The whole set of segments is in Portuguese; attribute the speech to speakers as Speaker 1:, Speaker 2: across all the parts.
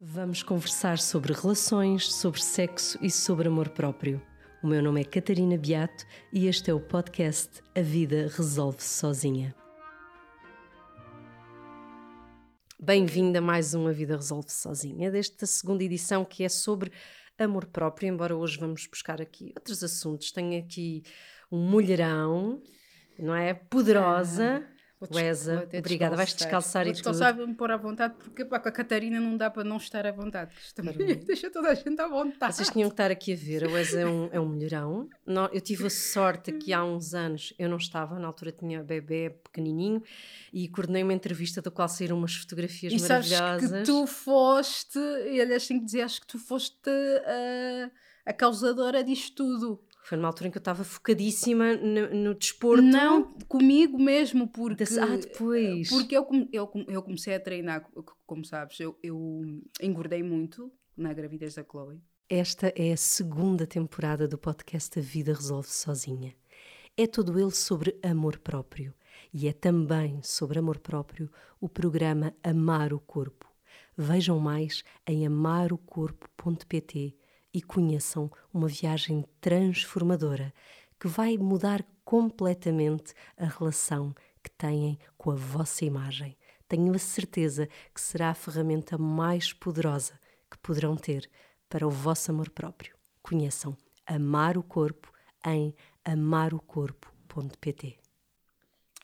Speaker 1: Vamos conversar sobre relações, sobre sexo e sobre amor próprio. O meu nome é Catarina Beato e este é o podcast A Vida Resolve-se Sozinha. Bem-vinda a mais um A Vida Resolve-se Sozinha, desta segunda edição que é sobre amor próprio, embora hoje vamos buscar aqui outros assuntos. Tenho aqui um mulherão, não é? Poderosa. Ah Wesa, obrigada. Vais descalçar
Speaker 2: vou
Speaker 1: e
Speaker 2: descalçar,
Speaker 1: tudo.
Speaker 2: vou-me pôr à vontade, porque pá, com a Catarina não dá para não estar à vontade. Deixa toda a gente à vontade.
Speaker 1: Vocês tinham que estar aqui a ver. A Wesa é um, é um mulherão. Eu tive a sorte que há uns anos eu não estava, na altura tinha bebê pequenininho e coordenei uma entrevista da qual saíram umas fotografias
Speaker 2: e
Speaker 1: maravilhosas.
Speaker 2: Sabes que tu foste, e aliás, tenho que dizer, acho que tu foste a, a causadora disto tudo.
Speaker 1: Foi numa altura em que eu estava focadíssima no, no desporto.
Speaker 2: Não, comigo mesmo, porque.
Speaker 1: Ah, depois.
Speaker 2: Porque eu, eu, eu comecei a treinar, como sabes, eu, eu engordei muito na gravidez da Chloe.
Speaker 1: Esta é a segunda temporada do podcast A Vida Resolve Sozinha. É todo ele sobre amor próprio. E é também sobre amor próprio o programa Amar o Corpo. Vejam mais em amarocorpo.pt e conheçam uma viagem transformadora que vai mudar completamente a relação que têm com a vossa imagem. Tenho a certeza que será a ferramenta mais poderosa que poderão ter para o vosso amor próprio. Conheçam Amar o Corpo em amarocorpo.pt.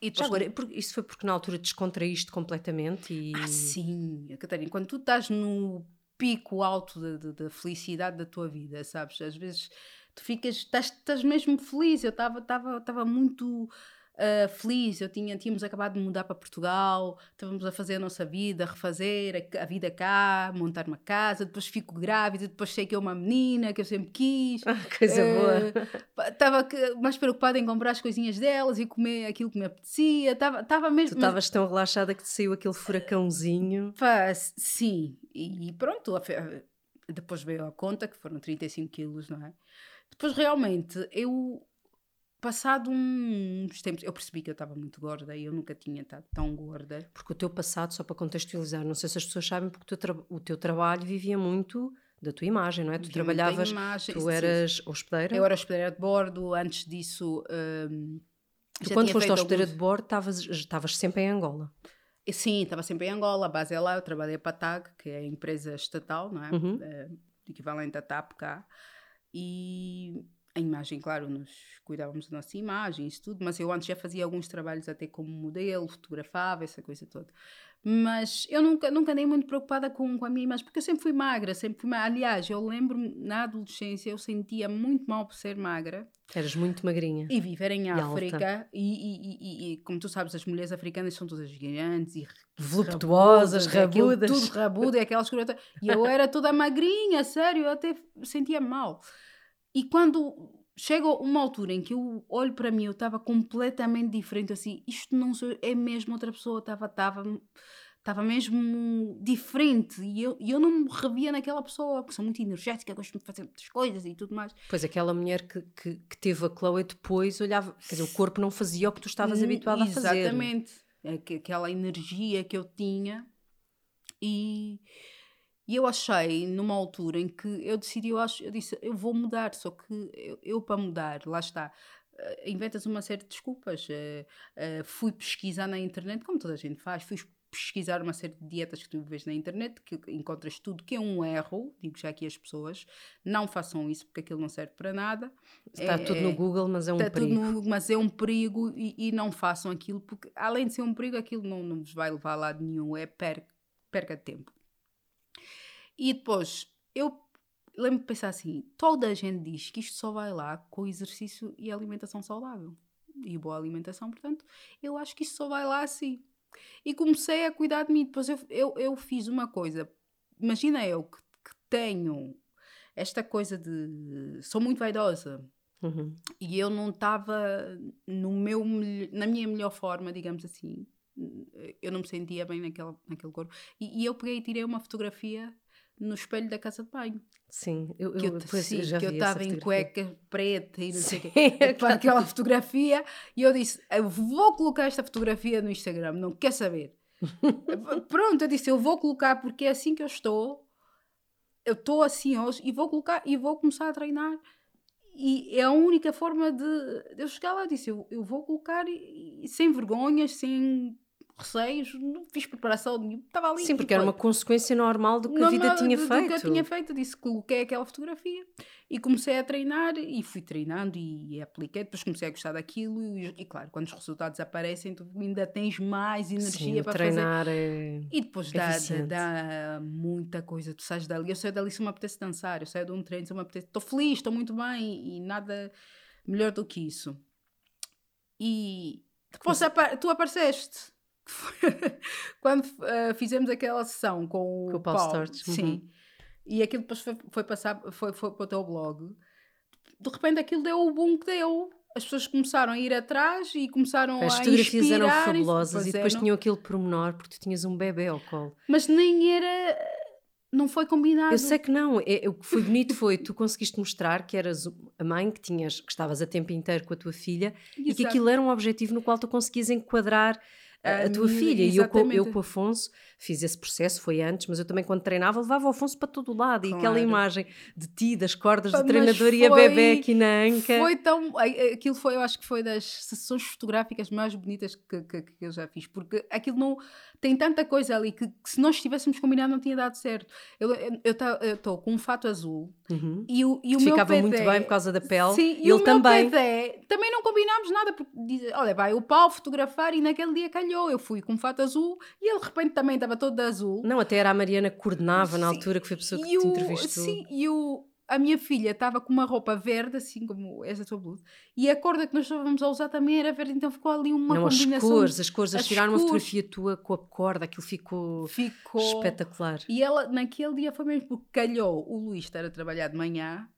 Speaker 1: E depois, agora, isso foi porque na altura descontraíste completamente e...
Speaker 2: Ah, sim, Catarina, quando tu estás no pico alto da felicidade da tua vida, sabes? Às vezes tu ficas, estás, estás mesmo feliz. Eu estava muito uh, feliz, eu tinha, tínhamos acabado de mudar para Portugal, estávamos a fazer a nossa vida, a refazer a, a, vida cá, montar uma casa, depois fico grávida, depois sei que é uma menina que eu sempre quis.
Speaker 1: Ah, coisa uh,
Speaker 2: boa. Estava mais preocupada em comprar as coisinhas delas e comer aquilo que me apetecia. Estava mesmo.
Speaker 1: Tu estavas tão relaxada que te saiu aquele furacãozinho.
Speaker 2: Pá, sim, e pronto, depois veio a conta que foram 35 quilos, não é? Depois realmente eu passado uns tempos, eu percebi que eu estava muito gorda e eu nunca tinha estado tão gorda.
Speaker 1: Porque o teu passado, só para contextualizar, não sei se as pessoas sabem, porque o teu, o teu trabalho vivia muito da tua imagem, não é? Tu Vivia trabalhavas, imagem, tu eras hospedeira?
Speaker 2: Eu era hospedeira de bordo, antes disso... Um,
Speaker 1: tu quando foste hospedeira alguns... de bordo, estavas sempre em Angola?
Speaker 2: Sim, estava sempre em Angola, a base é lá, eu trabalhei para a TAG, que é a empresa estatal, não é? Uhum. É, equivalente à TAP cá. E a imagem, claro, nós cuidávamos da nossa imagem, isso tudo, mas eu antes já fazia alguns trabalhos até como modelo, fotografava, essa coisa toda. Mas eu nunca, nunca andei muito preocupada com, com a minha imagem, porque eu sempre fui magra, sempre fui magra. Aliás, eu lembro-me, na adolescência, eu sentia muito mal por ser magra.
Speaker 1: Eras muito magrinha.
Speaker 2: E viver em África. E, e, e, e, como tu sabes, as mulheres africanas são todas gigantes e
Speaker 1: voluptuosas, rabudas.
Speaker 2: Tudo rabudo, é aquelas coisas. E eu era toda magrinha, sério, eu até sentia mal. E quando chega uma altura em que eu olho para mim, eu estava completamente diferente, assim, isto não sou, é mesmo outra pessoa, estava estava estava mesmo diferente e eu, eu não me revia naquela pessoa, porque sou muito energética, gosto de fazer muitas coisas e tudo mais.
Speaker 1: Pois aquela mulher que, que, que teve a Chloe depois olhava, quer dizer, o corpo não fazia o que tu estavas habituada a fazer.
Speaker 2: Exatamente, aquela energia que eu tinha e e eu achei, numa altura em que eu decidi, eu, acho, eu disse, eu vou mudar, só que eu, eu para mudar, lá está, uh, inventas uma série de desculpas. Uh, uh, fui pesquisar na internet, como toda a gente faz, fui pesquisar uma série de dietas que tu vês na internet, que encontras tudo que é um erro, digo já aqui as pessoas, não façam isso porque aquilo não serve para nada.
Speaker 1: Está é, tudo no Google, mas é um
Speaker 2: está
Speaker 1: perigo.
Speaker 2: Tudo no, mas é um perigo e, e, não façam aquilo, porque além de ser um perigo, aquilo não, não vos vai levar a lado nenhum, é perca, perca de tempo. E depois, eu lembro de pensar assim: toda a gente diz que isto só vai lá com exercício e alimentação saudável. E boa alimentação, portanto, eu acho que isto só vai lá assim. E comecei a cuidar de mim. Depois eu, eu, eu fiz uma coisa. Imagina eu que, que tenho esta coisa de. Sou muito vaidosa. Uhum. E eu não estava no meu na minha melhor forma, digamos assim. Eu não me sentia bem naquela, naquele corpo. E, e eu peguei e tirei uma fotografia no espelho da casa de banho.
Speaker 1: Sim, eu,
Speaker 2: que
Speaker 1: eu,
Speaker 2: eu, sim,
Speaker 1: já
Speaker 2: que eu estava em cueca preta e não sei o quê, para aquela fotografia, e eu disse: Eu vou colocar esta fotografia no Instagram, não quer saber. Pronto, eu disse: Eu vou colocar porque é assim que eu estou. eu estou assim hoje e vou colocar e vou começar a treinar. E é a única forma de, eu chegar lá. Disse: eu, eu vou colocar e, e sem vergonhas, sem receios, não fiz preparação nenhuma, estava ali.
Speaker 1: Sim, porque era uma consequência normal do que a vida tinha
Speaker 2: do,
Speaker 1: feito.
Speaker 2: Do que eu tinha feito, disse, coloquei aquela fotografia e comecei a treinar e fui treinando e, apliquei, depois comecei a gostar daquilo e, e, claro, quando os resultados aparecem, tu ainda tens mais energia Sim, para
Speaker 1: treinar
Speaker 2: fazer.
Speaker 1: É
Speaker 2: e depois dá, dá, muita coisa, tu sais dali, eu saio dali se me apetece dançar, eu saio de um treino se me apetece, estou feliz, estou muito bem e nada melhor do que isso. E depois tu apareceste quando uh, fizemos aquela sessão com,
Speaker 1: com o Paul, Paul Storch.
Speaker 2: Sim. Uhum. E aquilo depois foi, foi, passar, foi, foi para o teu blog. De repente aquilo deu o boom que deu. As pessoas começaram a ir atrás e começaram
Speaker 1: As
Speaker 2: a
Speaker 1: fotografias
Speaker 2: eram
Speaker 1: fabulosas e depois é, tinham aquele pormenor porque tu tinhas um bebê ao colo.
Speaker 2: Mas nem era não foi combinado.
Speaker 1: Eu sei que não. É, o que foi bonito foi tu conseguiste mostrar que eras a mãe que tinhas, que estavas a tempo inteiro com a tua filha Exato. e que aquilo era um objetivo no qual tu conseguias enquadrar a, a tua filha. E eu, eu com o Afonso fiz esse processo, foi antes, mas eu também quando treinava levava o Afonso para todo lado. Claro. E aquela imagem de ti, das cordas do treinador foi, e a bebê aqui na anca.
Speaker 2: Foi tão. Aquilo foi, eu acho que foi das sessões fotográficas mais bonitas que, que, que eu já fiz, porque aquilo não. Tem tanta coisa ali que, que se nós tivéssemos combinado não tinha dado certo. Eu estou com um fato azul
Speaker 1: uhum.
Speaker 2: e o, e o
Speaker 1: Ficava
Speaker 2: meu
Speaker 1: muito bem por causa da pele.
Speaker 2: Sim,
Speaker 1: e ele também.
Speaker 2: Pedé, também não combinámos nada, porque diz, olha, vai o pau fotografar e naquele dia calhou. Eu fui com um fato azul e ele de repente também estava todo azul.
Speaker 1: Não, até era a Mariana que coordenava na altura, que foi a pessoa que e te entrevistou.
Speaker 2: Sim, e o, a minha filha estava com uma roupa verde, assim como essa tua blusa, e a cor que nós estávamos a usar também era verde, então ficou ali uma
Speaker 1: não,
Speaker 2: combinação.
Speaker 1: As cores, as cores, as tiraram uma fotografia tua com a corda, aquilo ficou, ficou espetacular.
Speaker 2: E ela, naquele dia foi mesmo porque calhou o Luís estar a trabalhar de manhã,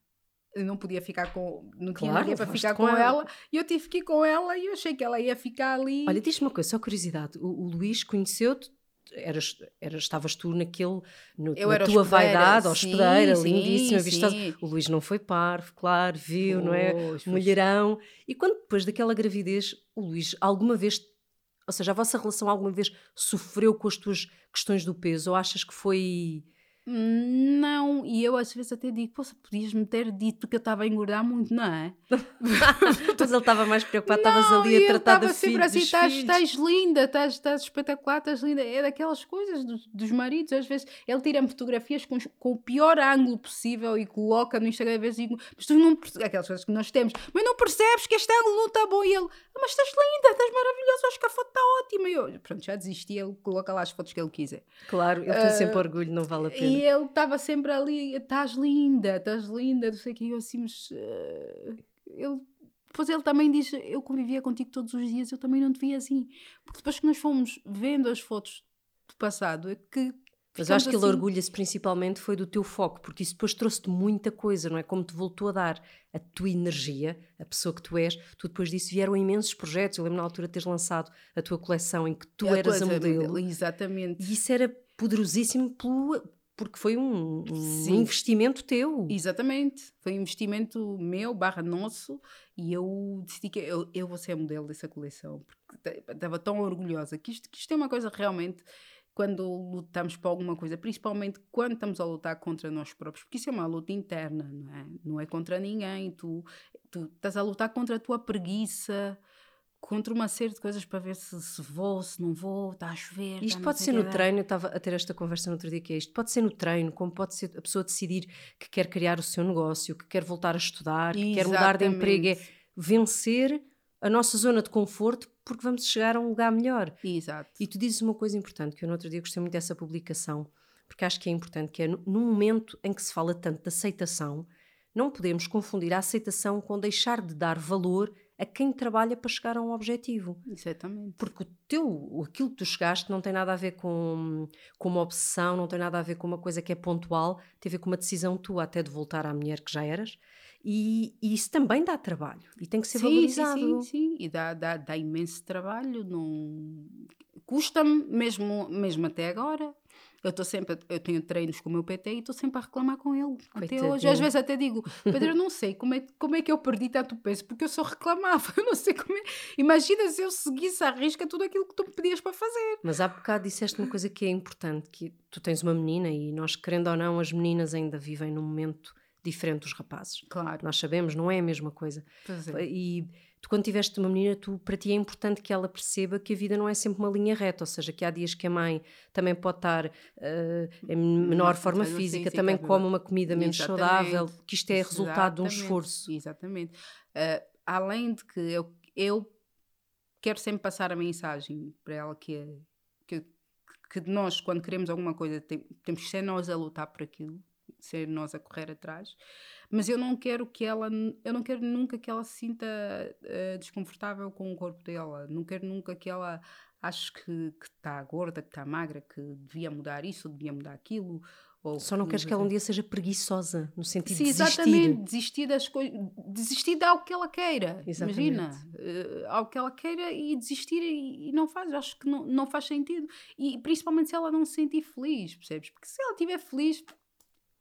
Speaker 2: não podia ficar com. Não tinha claro, ninguém para ficar com, ela. ela. E eu tive que ir com ela e eu achei que ela ia ficar ali.
Speaker 1: Olha, diz-me uma coisa, só curiosidade: o, o Luís conheceu-te eras, eras, estavas tu naquele, no, eu na tua vaidade, hospedeira, lindíssima, sim, o Luís não foi parvo, claro, viu, não é? Mulherão. E quando depois daquela gravidez, o Luís alguma vez, ou seja, a vossa relação alguma vez sofreu com as tuas questões do peso, ou achas que foi
Speaker 2: não, e eu às vezes até digo, poxa, podias-me ter dito que eu estava a engordar muito, não é?
Speaker 1: Mas ele estava mais preocupado, estavas ali a tratar
Speaker 2: filha. sempre assim, estás linda, estás espetacular, estás linda. É daquelas coisas dos, dos maridos, às vezes ele tira-me fotografias com, com, o pior ângulo possível e coloca no Instagram, às vezes digo, mas tu não aquelas coisas que nós temos, mas não percebes que este ângulo não está bom. E ele, ah, mas estás linda, estás maravilhosa, acho que a foto está ótima. E eu, pronto, já desisti, ele coloca lá as fotos que ele quiser.
Speaker 1: Claro, ele tem uh, sempre orgulho, não vale a pena.
Speaker 2: E ele estava sempre ali, estás linda, estás linda, não sei o que, eu assim, mas uh, ele, depois ele também diz, eu convivia contigo todos os dias, eu também não te via assim, porque depois que nós fomos vendo as fotos do passado, é que
Speaker 1: mas acho que assim... ele orgulha-se principalmente foi do teu foco, porque isso depois trouxe-te muita coisa, não é? Como te voltou a dar a tua energia, a pessoa que tu és, tu depois disso vieram imensos projetos. Eu lembro na altura de teres lançado a tua coleção em que tu a eras a modelo.
Speaker 2: Exatamente.
Speaker 1: E isso era poderosíssimo pelo, porque foi um, um investimento teu.
Speaker 2: Exatamente. Foi um investimento meu, barra nosso, e eu decidi que eu, eu vou ser modelo dessa coleção, porque estava tão orgulhosa que isto, que isto é uma coisa realmente quando lutamos por alguma coisa, principalmente quando estamos a lutar contra nós próprios, porque isso é uma luta interna, não é? Não é contra ninguém, tu, tu estás a lutar contra a tua preguiça, contra uma série de coisas para ver se, se vou, se não vou, está a chover.
Speaker 1: Isto pode ser no treino, eu estava a ter esta conversa no outro dia que é isto, pode ser no treino, como pode ser a pessoa decidir que quer criar o seu negócio, que quer voltar a estudar, que Exatamente. quer mudar de emprego, é vencer a nossa zona de conforto porque vamos chegar a um lugar melhor.
Speaker 2: Exato.
Speaker 1: E tu dizes uma coisa importante, que eu no outro dia gostei muito dessa publicação, porque acho que é importante, que é no, no momento em que se fala tanto de aceitação, não podemos confundir a aceitação com deixar de dar valor a quem trabalha para chegar a um objetivo.
Speaker 2: Exatamente.
Speaker 1: Porque o teu, aquilo que tu chegaste não tem nada a ver com, com uma obsessão, não tem nada a ver com uma coisa que é pontual, tem a ver com uma decisão tua até de voltar à mulher que já eras. E, e isso também dá trabalho e tem que ser
Speaker 2: sim,
Speaker 1: valorizado.
Speaker 2: Sim, sim, sim. E dá, dá, dá imenso trabalho. Não... Custa-me, mesmo, mesmo até agora, Eu estou sempre, eu tenho treinos com o meu PT e estou sempre a reclamar com ele. Até hoje, às vezes até digo, Pedro, eu não sei como é, como é que eu perdi tanto peso, porque eu só reclamava, eu não sei como é. Imagina se eu seguisse à risca tudo aquilo que tu me pedias para fazer.
Speaker 1: Mas há bocado disseste uma coisa que é importante, que tu tens uma menina e nós, querendo ou não, as meninas ainda vivem num momento diferente dos rapazes.
Speaker 2: Claro.
Speaker 1: Nós sabemos, não é a mesma coisa.
Speaker 2: É.
Speaker 1: E tu, quando tiveste uma menina, tu, para ti é importante que ela perceba que a vida não é sempre uma linha reta, ou seja, que há dias que a mãe também pode estar eh, em menor
Speaker 2: Menor
Speaker 1: forma física,
Speaker 2: física,
Speaker 1: também come uma comida menos
Speaker 2: Exatamente.
Speaker 1: saudável, que isto é resultado de um
Speaker 2: Exatamente.
Speaker 1: esforço.
Speaker 2: Exatamente. Ah, além de que eu, eu quero sempre passar a mensagem para ela que, que, que nós, quando queremos alguma coisa, tem- temos que ser nós a lutar por aquilo, ser nós a correr atrás. Mas eu não quero que ela, eu não quero nunca que ela se sinta ah, desconfortável com o corpo dela. Não quero nunca que ela ache que está gorda, que está magra, que devia mudar isso, devia mudar aquilo. Ou
Speaker 1: Só não queres que ela um dia seja preguiçosa, no sentido
Speaker 2: Sim,
Speaker 1: de desistir.
Speaker 2: exatamente. Desistir das coisas. Desistir de algo que ela queira.
Speaker 1: Exatamente.
Speaker 2: Imagina. eh, algo que ela queira e desistir e, e não faz. Acho que não, não faz sentido. E principalmente se ela não se sentir feliz, percebes? Porque se ela estiver feliz,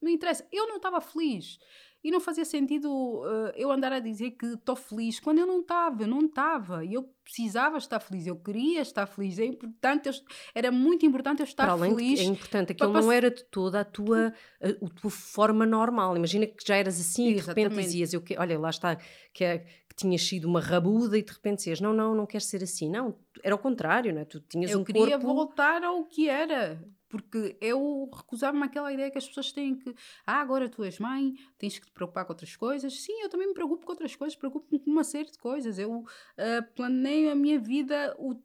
Speaker 2: não interessa. Eu não estava feliz. E não fazia sentido eh, eu andar a dizer que estou feliz quando eu não estava, eu não estava. E eu precisava estar feliz, eu queria estar feliz. É importante, eu- era muito importante eu estar feliz.
Speaker 1: é importante, aquilo não era de toda a tua, a, a tua forma normal. Imagina que já eras assim e de repente
Speaker 2: Exatamente.
Speaker 1: dizias, eu que, olha, lá está, que, é- que tinhas sido uma rabuda e de repente dizias, não, não, não queres ser assim. Não, era o contrário, não é? Tu tinhas
Speaker 2: eu
Speaker 1: um
Speaker 2: queria
Speaker 1: corpo...
Speaker 2: voltar ao que era. Porque eu recusava-me àquela ideia que as pessoas têm que. Ah, agora tu és mãe, tens que te preocupar com outras coisas. Sim, eu também me preocupo com outras coisas, preocupo-me com uma série de coisas. Eu ah, planeio a minha vida. O...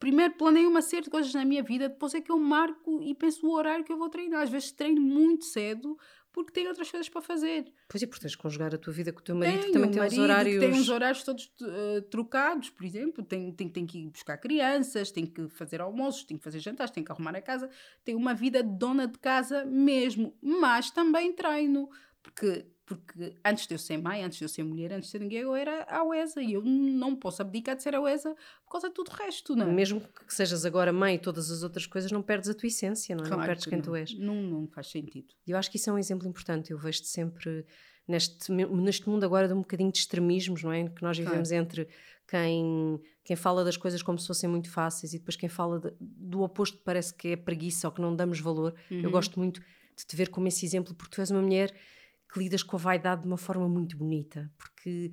Speaker 2: Primeiro planeio uma série de coisas na minha vida, depois é que eu marco e penso o horário que eu vou treinar. Às vezes treino muito cedo porque tenho outras coisas para fazer.
Speaker 1: Pois é, porque tens de conjugar a tua vida com o teu marido, que também tem os
Speaker 2: marido
Speaker 1: horários...
Speaker 2: tem uns horários todos eh, trocados, por exemplo. Tem, tem, tem que ir buscar crianças, tem que fazer almoços, tem que fazer jantares, tem que arrumar a casa. Tem uma vida de dona de casa mesmo. Mas também treino. Porque, porque antes de eu ser mãe, antes de eu ser mulher, antes de ser ninguém, eu era a UESA. E eu não posso abdicar de ser a UESA por causa de tudo o resto, não é?
Speaker 1: Mesmo que sejas agora mãe e todas as outras coisas, não perdes a tua essência, não é? não
Speaker 2: Claro
Speaker 1: perdes
Speaker 2: que
Speaker 1: quem
Speaker 2: não.
Speaker 1: tu és.
Speaker 2: Não, não faz sentido.
Speaker 1: E eu acho que isso é um exemplo importante. Eu vejo-te sempre neste, neste mundo agora de um bocadinho de extremismos, não é? Que nós vivemos entre quem, quem fala das coisas como se fossem muito fáceis e depois quem fala de- do oposto parece que é preguiça ou que não damos valor. Eu
Speaker 2: Uhum.
Speaker 1: gosto muito de te ver como esse exemplo, porque tu és uma mulher que lidas com a vaidade de uma forma muito bonita, porque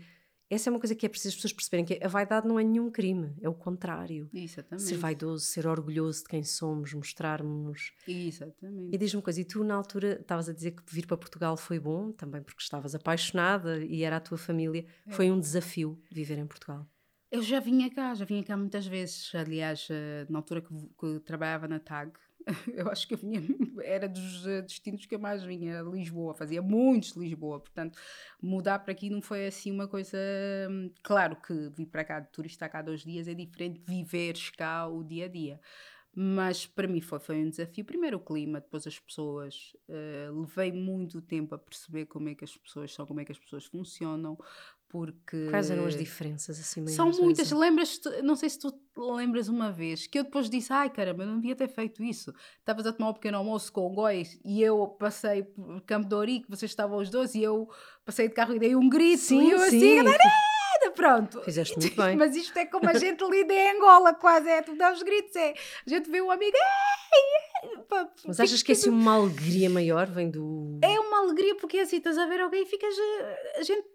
Speaker 1: essa é uma coisa que é preciso as pessoas perceberem, que a vaidade não é nenhum crime, é o contrário.
Speaker 2: Exatamente.
Speaker 1: Ser vaidoso, ser orgulhoso de quem somos, mostrarmos
Speaker 2: Exatamente.
Speaker 1: e diz-me uma coisa, e tu na altura estavas a dizer que vir para Portugal foi bom, também porque estavas apaixonada e era a tua família.
Speaker 2: É.
Speaker 1: Foi um desafio viver em Portugal.
Speaker 2: Eu já vinha cá, já vinha cá muitas vezes. Aliás, eh, na altura que, que trabalhava na TAG, eu acho que eu vinha, era dos eh, destinos que eu mais vinha, era Lisboa, fazia muitos de Lisboa, portanto, mudar para aqui não foi assim uma coisa. hum, Claro que vir para cá de turista cá dois dias é diferente de viveres cá o dia a dia. Mas para mim foi, foi um desafio. Primeiro o clima, depois as pessoas. eh, levei muito tempo a perceber como é que as pessoas são, como é que as pessoas funcionam, porque.
Speaker 1: Quais eram as diferenças assim maiores?
Speaker 2: São muitas.
Speaker 1: Luísa?
Speaker 2: Lembras não sei se tu lembras uma vez que eu depois disse: Ai caramba, eu não devia ter feito isso. Estavas a tomar um pequeno almoço com o Góis e eu passei por Campo de Ourique, vocês estavam os dois e eu passei de carro e dei um grito. e eu assim, "Nada", pronto.
Speaker 1: Fizeste muito bem.
Speaker 2: Mas isto é como a gente lida em Angola, quase é. Tu dá os gritos, é. A gente vê um amigo.
Speaker 1: Mas achas que assim uma alegria maior vem do...
Speaker 2: É uma alegria porque assim estás a ver alguém e ficas. eh, A gente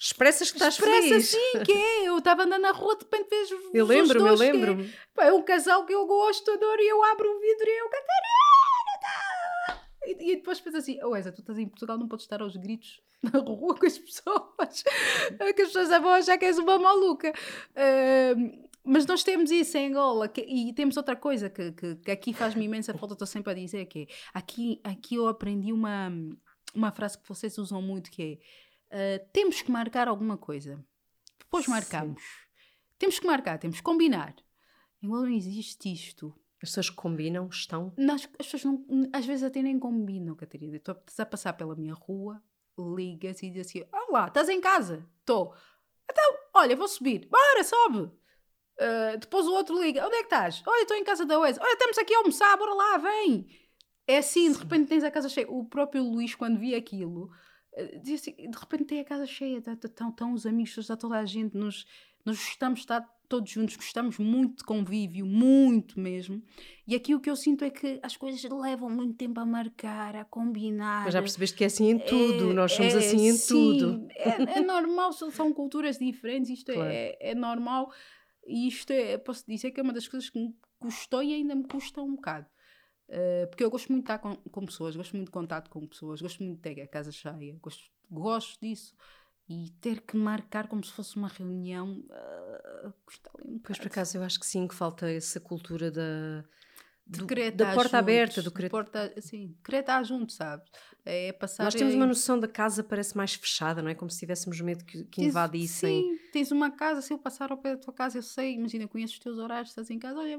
Speaker 1: Expressas que estás
Speaker 2: expressa
Speaker 1: feliz.
Speaker 2: assim, que é. Eu estava andando na rua, de repente vejo.
Speaker 1: Eu lembro-me, eu
Speaker 2: que é- é um casal que eu gosto, adoro, e eu abro o vidro e eu, Catarina! tá?" E, e depois penso assim, oh Esa, tu estás em Portugal, não podes estar aos gritos na rua com as pessoas, que as pessoas vão achar que és uma maluca. Ahm, mas nós temos isso em Angola, que- e temos outra coisa que, que, que aqui faz-me imensa falta, estou sempre a dizer, que é, aqui, aqui eu aprendi uma, uma frase que vocês usam muito, que é, ah, temos que marcar alguma coisa. Depois
Speaker 1: Sim.
Speaker 2: marcamos. Temos que marcar, temos que combinar. Angola não existe isto.
Speaker 1: As pessoas combinam, estão...
Speaker 2: Nós, as pessoas não, às vezes até nem combinam, Catarina. Estou a passar pela minha rua, ligas e diz assim: Olá, estás em casa? Estou. Então, olha, vou subir. Bora, sobe. Ah, depois o outro liga: Onde é que estás? Olha, estou em casa da Wes. Olha, estamos aqui a almoçar, bora lá, vem. É assim, de repente tens a casa cheia. O próprio Luís, quando via aquilo, de repente tem a casa cheia, estão tá, tá, tá, os amigos, está toda a gente, nos, nós gostamos de estar todos juntos, gostamos muito de convívio, muito mesmo. E aqui o que eu sinto é que as coisas levam muito tempo a marcar, a combinar.
Speaker 1: Mas já percebeste que é assim em tudo, é, nós somos é, assim em sim, tudo.
Speaker 2: É, é normal, são culturas diferentes, isto é, claro. é, é normal. E isto é, posso dizer que é uma das coisas que me custou e ainda me custa um bocado. Uh, porque eu gosto muito de estar com, com, pessoas, gosto muito de contato com pessoas, gosto muito de ter a casa cheia, gosto, gosto disso. E ter que marcar como se fosse uma reunião uh, custa um
Speaker 1: Pois por acaso eu acho que sim, que falta essa cultura da, do, da porta juntos, aberta, do querer...
Speaker 2: porta, assim, estar junto, sabe? É passar.
Speaker 1: Nós temos uma noção da casa parece mais fechada, não é? Como se tivéssemos medo que, que invadissem.
Speaker 2: Sim, tens uma casa, se eu passar ao pé da tua casa, eu sei, imagina, conheço os teus horários, estás em casa, olha,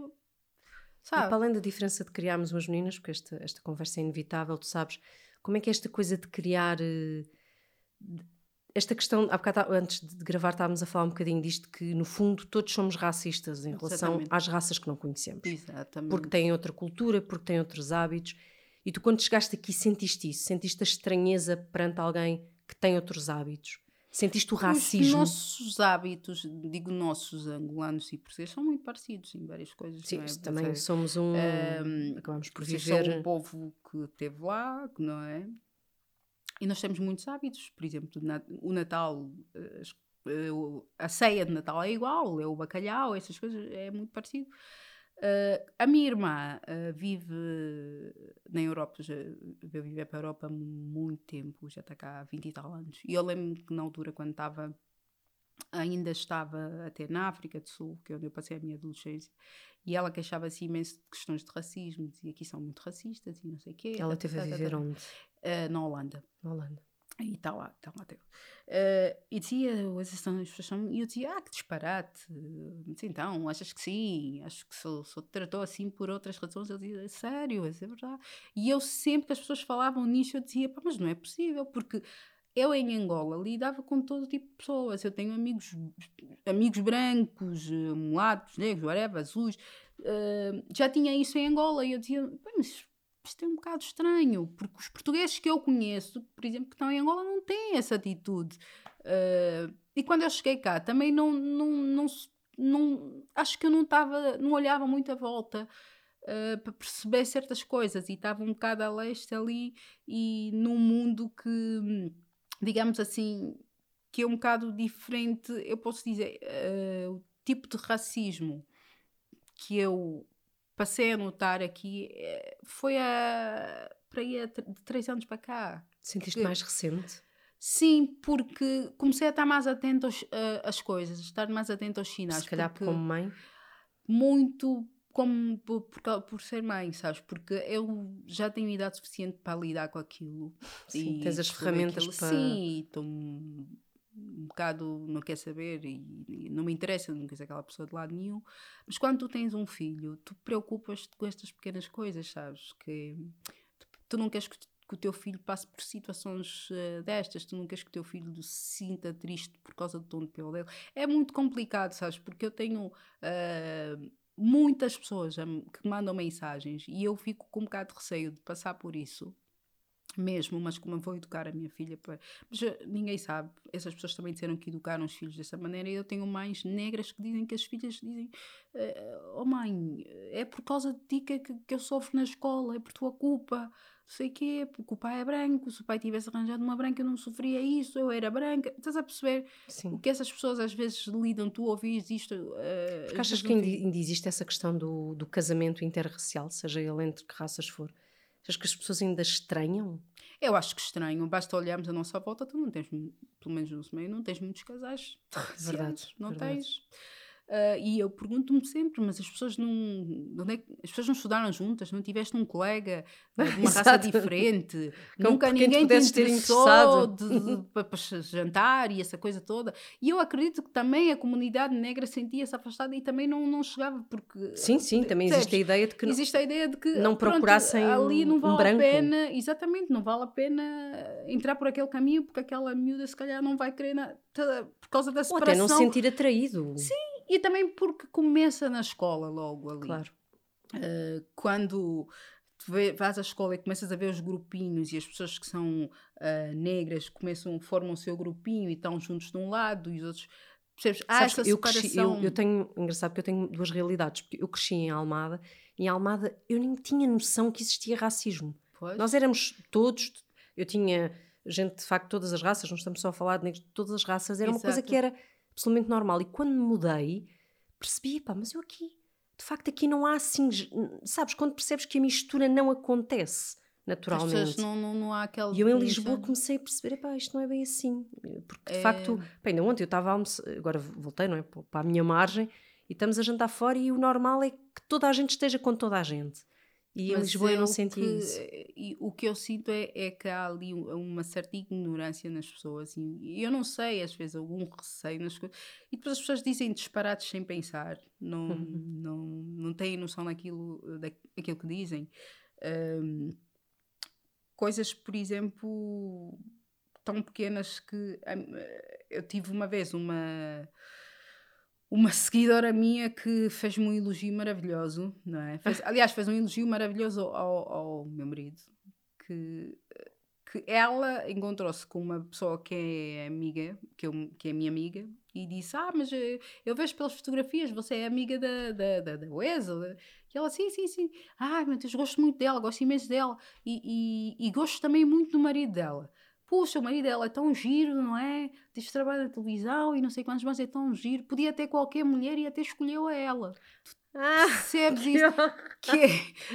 Speaker 1: Sabe? E para além da diferença de criarmos umas meninas, porque esta, esta conversa é inevitável, tu sabes, como é que é esta coisa de criar. Eh, esta questão, há bocado, tá, antes de gravar, estávamos a falar um bocadinho disto, que no fundo todos somos racistas em relação Exatamente. às raças que não conhecemos.
Speaker 2: Exatamente.
Speaker 1: Porque têm outra cultura, porque têm outros hábitos. E tu, quando chegaste aqui, sentiste isso? Sentiste a estranheza perante alguém que tem outros hábitos? Sentiste o racismo? Os
Speaker 2: nossos hábitos, digo nossos angolanos e portugueses, são muito parecidos em várias coisas.
Speaker 1: Sim,
Speaker 2: é?
Speaker 1: também Você, somos um. um acabamos por viver.
Speaker 2: São um povo que esteve lá, que não é? E nós temos muitos hábitos, por exemplo, o Natal, eh, a ceia de Natal é igual, é o bacalhau, essas coisas, é muito parecido. Uh, a minha irmã uh, vive na Europa, já veio viver para a Europa há muito tempo, já está cá há 20 e tal anos. E eu lembro que na altura, quando estava, ainda estava até na África do Sul, que é onde eu passei a minha adolescência, e ela queixava-se imenso de questões de racismo, dizia que são muito racistas e não sei o quê.
Speaker 1: Ela teve a viver onde?
Speaker 2: Uh, na Holanda.
Speaker 1: Na Holanda.
Speaker 2: E está lá, está lá até. Uh, e dizia, as pessoas e eu dizia, ah, que disparate. Então, achas que sim? Acho que sou, sou tratou assim por outras razões. Eu dizia, sério, isso é verdade. E eu sempre que as pessoas falavam nisso, eu dizia, mas não é possível, porque eu em Angola lidava com todo tipo de pessoas. Eu tenho amigos, amigos brancos, mulatos, negros, whatever, azuis. Uh, já tinha isso em Angola e eu dizia, mas isto é um bocado estranho, porque os portugueses que eu conheço, por exemplo, que estão em Angola, não têm essa atitude. Uh, e quando eu cheguei cá, também não, não, não, não acho que eu não estava, não olhava muito à volta uh, para perceber certas coisas e estava um bocado a leste ali e num mundo que, digamos assim, que é um bocado diferente, eu posso dizer, uh, o tipo de racismo que eu passei a notar aqui eh, foi a, para aí de três anos para cá.
Speaker 1: Sentiste que, mais recente?
Speaker 2: Sim, porque comecei a estar mais uh, às coisas, estar mais atento aos sinais.
Speaker 1: Se calhar como mãe?
Speaker 2: Muito como por, por, por, ser mãe, sabes? Porque eu já tenho idade suficiente para lidar com aquilo.
Speaker 1: Sim, tens as ferramentas aquilo. para...
Speaker 2: Sim, estou um bocado não quer saber e, não me interessa, não quer ser aquela pessoa de lado nenhum. Mas quando tu tens um filho, tu preocupas-te com estas pequenas coisas, sabes? Que tu, tu não queres que, que, o teu filho passe por situações uh, destas, tu não queres que o teu filho se sinta triste por causa do tom de dele. É muito complicado, sabes? Porque eu tenho. Uh, muitas pessoas que mandam mensagens e eu fico com um bocado de receio de passar por isso mesmo, mas como eu vou educar a minha filha, mas eh, ninguém sabe. Essas pessoas também disseram que educaram os filhos dessa maneira e eu tenho mães negras que dizem que as filhas dizem: Oh mãe, é por causa de ti que, que eu sofro na escola, é por tua culpa, sei o quê, porque o pai é branco. Se o pai tivesse arranjado uma branca, eu não sofria isso, eu era branca. Estás a perceber Sim. o que essas pessoas às vezes lidam? Tu ouvis isto. Uh,
Speaker 1: porque achas que ainda existe essa questão do, do casamento interracial, seja ele entre que raças for? Achas que as pessoas ainda estranham?
Speaker 2: Eu acho que estranham. Basta olharmos a nossa volta, tu não tens, pelo menos no meio, não tens muitos casais.
Speaker 1: Verdade.
Speaker 2: Não
Speaker 1: verdade.
Speaker 2: tens. Uh, e eu pergunto-me sempre, mas as pessoas não, é, as pessoas não estudaram juntas, não tiveste um colega de uma raça diferente, nunca ninguém te interessou de, de, para, jantar e essa coisa toda. E eu acredito que também a comunidade negra sentia-se afastada e também não, não chegava porque
Speaker 1: sim, sim, também existe a ideia de que
Speaker 2: não, existe a ideia de que
Speaker 1: não procurassem pronto,
Speaker 2: ali não vale
Speaker 1: um branco.
Speaker 2: a pena, exatamente, não vale a pena entrar por aquele caminho porque aquela miúda se calhar não vai querer na, por causa da separação.
Speaker 1: Ou até não se sentir atraído.
Speaker 2: Sim, e também porque começa na escola logo ali.
Speaker 1: Claro.
Speaker 2: Uh, quando vais à escola e começas a ver os grupinhos e as pessoas que são uh, negras começam, formam o seu grupinho e estão juntos de um lado e os outros. Percebes? Há
Speaker 1: Sabes,
Speaker 2: essa
Speaker 1: eu, cresci, eu, eu tenho, engraçado que eu tenho duas realidades, porque eu cresci em Almada e em Almada eu nem tinha noção que existia racismo.
Speaker 2: Pois.
Speaker 1: Nós éramos todos, eu tinha gente de facto de todas as raças, não estamos só a falar de negros de todas as raças, era uma coisa
Speaker 2: Exato.
Speaker 1: que era absolutamente normal. E quando me mudei, percebi, pá, mas eu aqui, de facto, aqui não há assim, sabes, quando percebes que a mistura não acontece
Speaker 2: As
Speaker 1: naturalmente.
Speaker 2: pessoas não, não, não há aquela.
Speaker 1: E eu em. Lisboa comecei a perceber, pá, isto não é bem assim. Porque de
Speaker 2: É.
Speaker 1: facto, pá, ainda ontem eu estava a almoçar, agora voltei, não é? Para a minha margem, e estamos a jantar fora e o normal é que toda a gente esteja com toda a gente. E em Lisboa eu
Speaker 2: é
Speaker 1: não
Speaker 2: o
Speaker 1: senti
Speaker 2: que-
Speaker 1: isso.
Speaker 2: E o que eu sinto é, é que há ali um- uma certa ignorância nas pessoas. E eu não sei, às vezes, algum receio nas coisas. E depois as pessoas dizem disparates sem pensar. Não,
Speaker 1: Uhum.
Speaker 2: não, não têm noção daquilo, da- daquilo que dizem. Ahm, coisas, por exemplo, tão pequenas que ahm, eu tive uma vez uma uma seguidora minha que fez um elogio maravilhoso, não é? Fez- aliás, fez um elogio maravilhoso ao, ao meu marido, que, que ela encontrou-se com uma pessoa que é amiga, que, eu, que é minha amiga, e disse, ah, mas eh, eu vejo pelas fotografias, você é amiga da, da, da, da Wesley. E ela, sim, sim, sim. Ai, meu Deus, gosto muito dela, gosto imenso dela. E, e, e gosto também muito do marido dela. Puxa, o marido dela é tão giro, não é? Diz que trabalha na televisão e não sei quantos mais é tão giro. Podia ter qualquer mulher e até escolheu a ela.
Speaker 1: Ah,
Speaker 2: Percebes isso? Que é-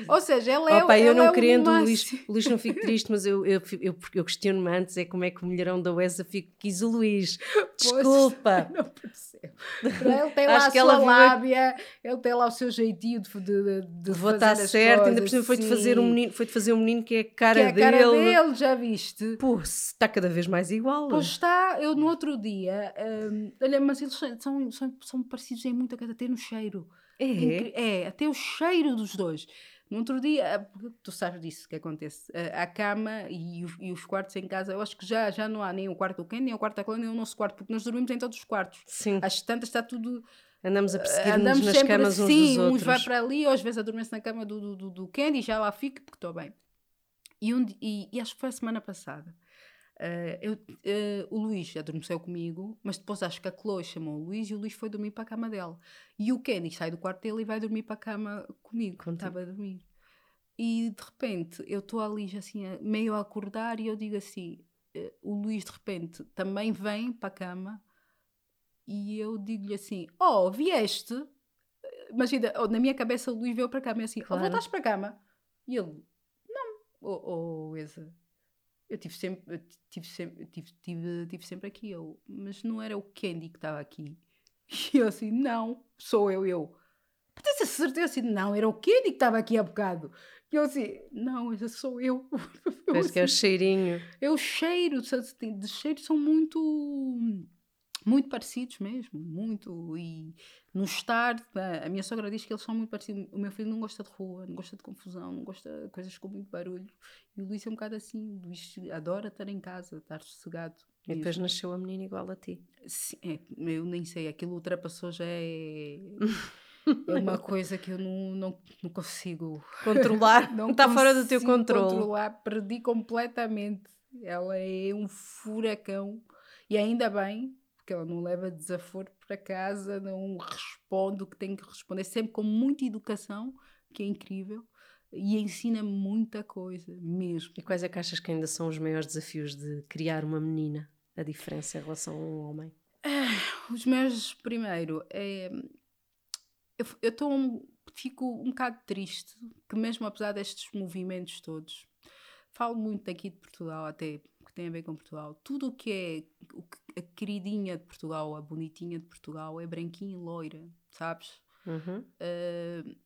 Speaker 2: Ou seja, ela é,
Speaker 1: Opa, eu não
Speaker 2: é
Speaker 1: querendo, o. Luís, o Luís não fique triste, mas eu, eu, eu, eu questiono-me antes é como é que o mulherão da Wesa fica, quis o Luís. Desculpa.
Speaker 2: Não percebo. Ele tem lá
Speaker 1: Acho
Speaker 2: a
Speaker 1: que
Speaker 2: sua
Speaker 1: ela viu-
Speaker 2: lábia, ele tem lá o seu jeitinho de, de, de,
Speaker 1: Vou
Speaker 2: fazer
Speaker 1: estar
Speaker 2: as
Speaker 1: certo, ainda por
Speaker 2: coisas,
Speaker 1: cima foi de fazer um menino, foi de fazer um menino que é a
Speaker 2: Que
Speaker 1: cara,
Speaker 2: é a cara
Speaker 1: dele.
Speaker 2: dele, já viste?
Speaker 1: Pô, está cada vez mais igual.
Speaker 2: Pois está, eu no outro dia, hum, olha, mas eles são, são, são, são parecidos em muita coisa, até no cheiro.
Speaker 1: É.
Speaker 2: É, até o cheiro dos dois. No outro dia, ah, tu sabes disso que acontece. ah, A cama e os, e os quartos em casa, eu acho que já, já não há nem o quarto do Ken, nem o quarto da Clã, nem o nosso quarto, porque nós dormimos em todos os quartos.
Speaker 1: Sim,
Speaker 2: Às tantas está tudo.
Speaker 1: andamos a perseguir-nos
Speaker 2: Andamos
Speaker 1: nas camas uns
Speaker 2: assim,
Speaker 1: dos
Speaker 2: uns
Speaker 1: outros.
Speaker 2: vai para ali, ou às vezes adormece na cama do, do, do, do Ken e já lá fico porque estou bem. E, um, e, e acho que foi a semana passada. Ah, eu, ah, o Luís adormeceu comigo, mas depois acho que a Chloe chamou o Luís e o Luís foi dormir para a cama dela. E o Kenny sai do quarto dele e vai dormir para a cama comigo, quando estava a dormir. E de repente eu estou ali já assim, meio a acordar, e eu digo assim: eh, o Luís de repente também vem para a cama e eu digo-lhe assim: Oh, vieste? Imagina, oh, na minha cabeça o Luís veio para a cama e assim:
Speaker 1: Claro.
Speaker 2: Oh, voltaste para a cama? E ele: Não, oh, oh Eza, eu tive sempre, eu tive sempre, tive, tive, tive sempre aqui. Eu, mas não era o Candy que estava aqui. E eu assim: Não, sou eu, eu. Tens a certeza? Assim, não, era o Candy que estava aqui há bocado. E eu assim: Não, essa sou eu.
Speaker 1: Parece que é o
Speaker 2: assim,
Speaker 1: cheirinho.
Speaker 2: é o cheiro, tem- de cheiros são muito muito parecidos mesmo, muito e no estar, a minha sogra diz que eles são muito parecidos, o meu filho não gosta de rua, não gosta de confusão, não gosta de coisas com muito barulho e o Luís é um bocado assim, o Luís adora estar em casa, estar sossegado
Speaker 1: E depois
Speaker 2: mesmo.
Speaker 1: nasceu a menina igual a ti.
Speaker 2: Sim, é, eu nem sei, aquilo ultrapassou já é, é uma coisa que eu não, não, não consigo
Speaker 1: Controlar não está fora do teu controle.
Speaker 2: controlar, perdi completamente. Ela é um furacão. E ainda bem, porque ela não leva desaforo para casa, não responde o que tem que responder, sempre com muita educação, que é incrível, e ensina muita coisa, mesmo.
Speaker 1: E quais é que achas que ainda são os maiores desafios de criar uma menina? A diferença em relação a um homem?
Speaker 2: Os meus, primeiro, é. Eu, eu tô fico um bocado triste que, mesmo apesar destes movimentos todos, falo muito daqui de Portugal, até que tem a ver com Portugal. Tudo o que é o que- a queridinha de Portugal, a bonitinha de Portugal, é branquinha e loira, sabes?
Speaker 1: Uhum.
Speaker 2: Uh,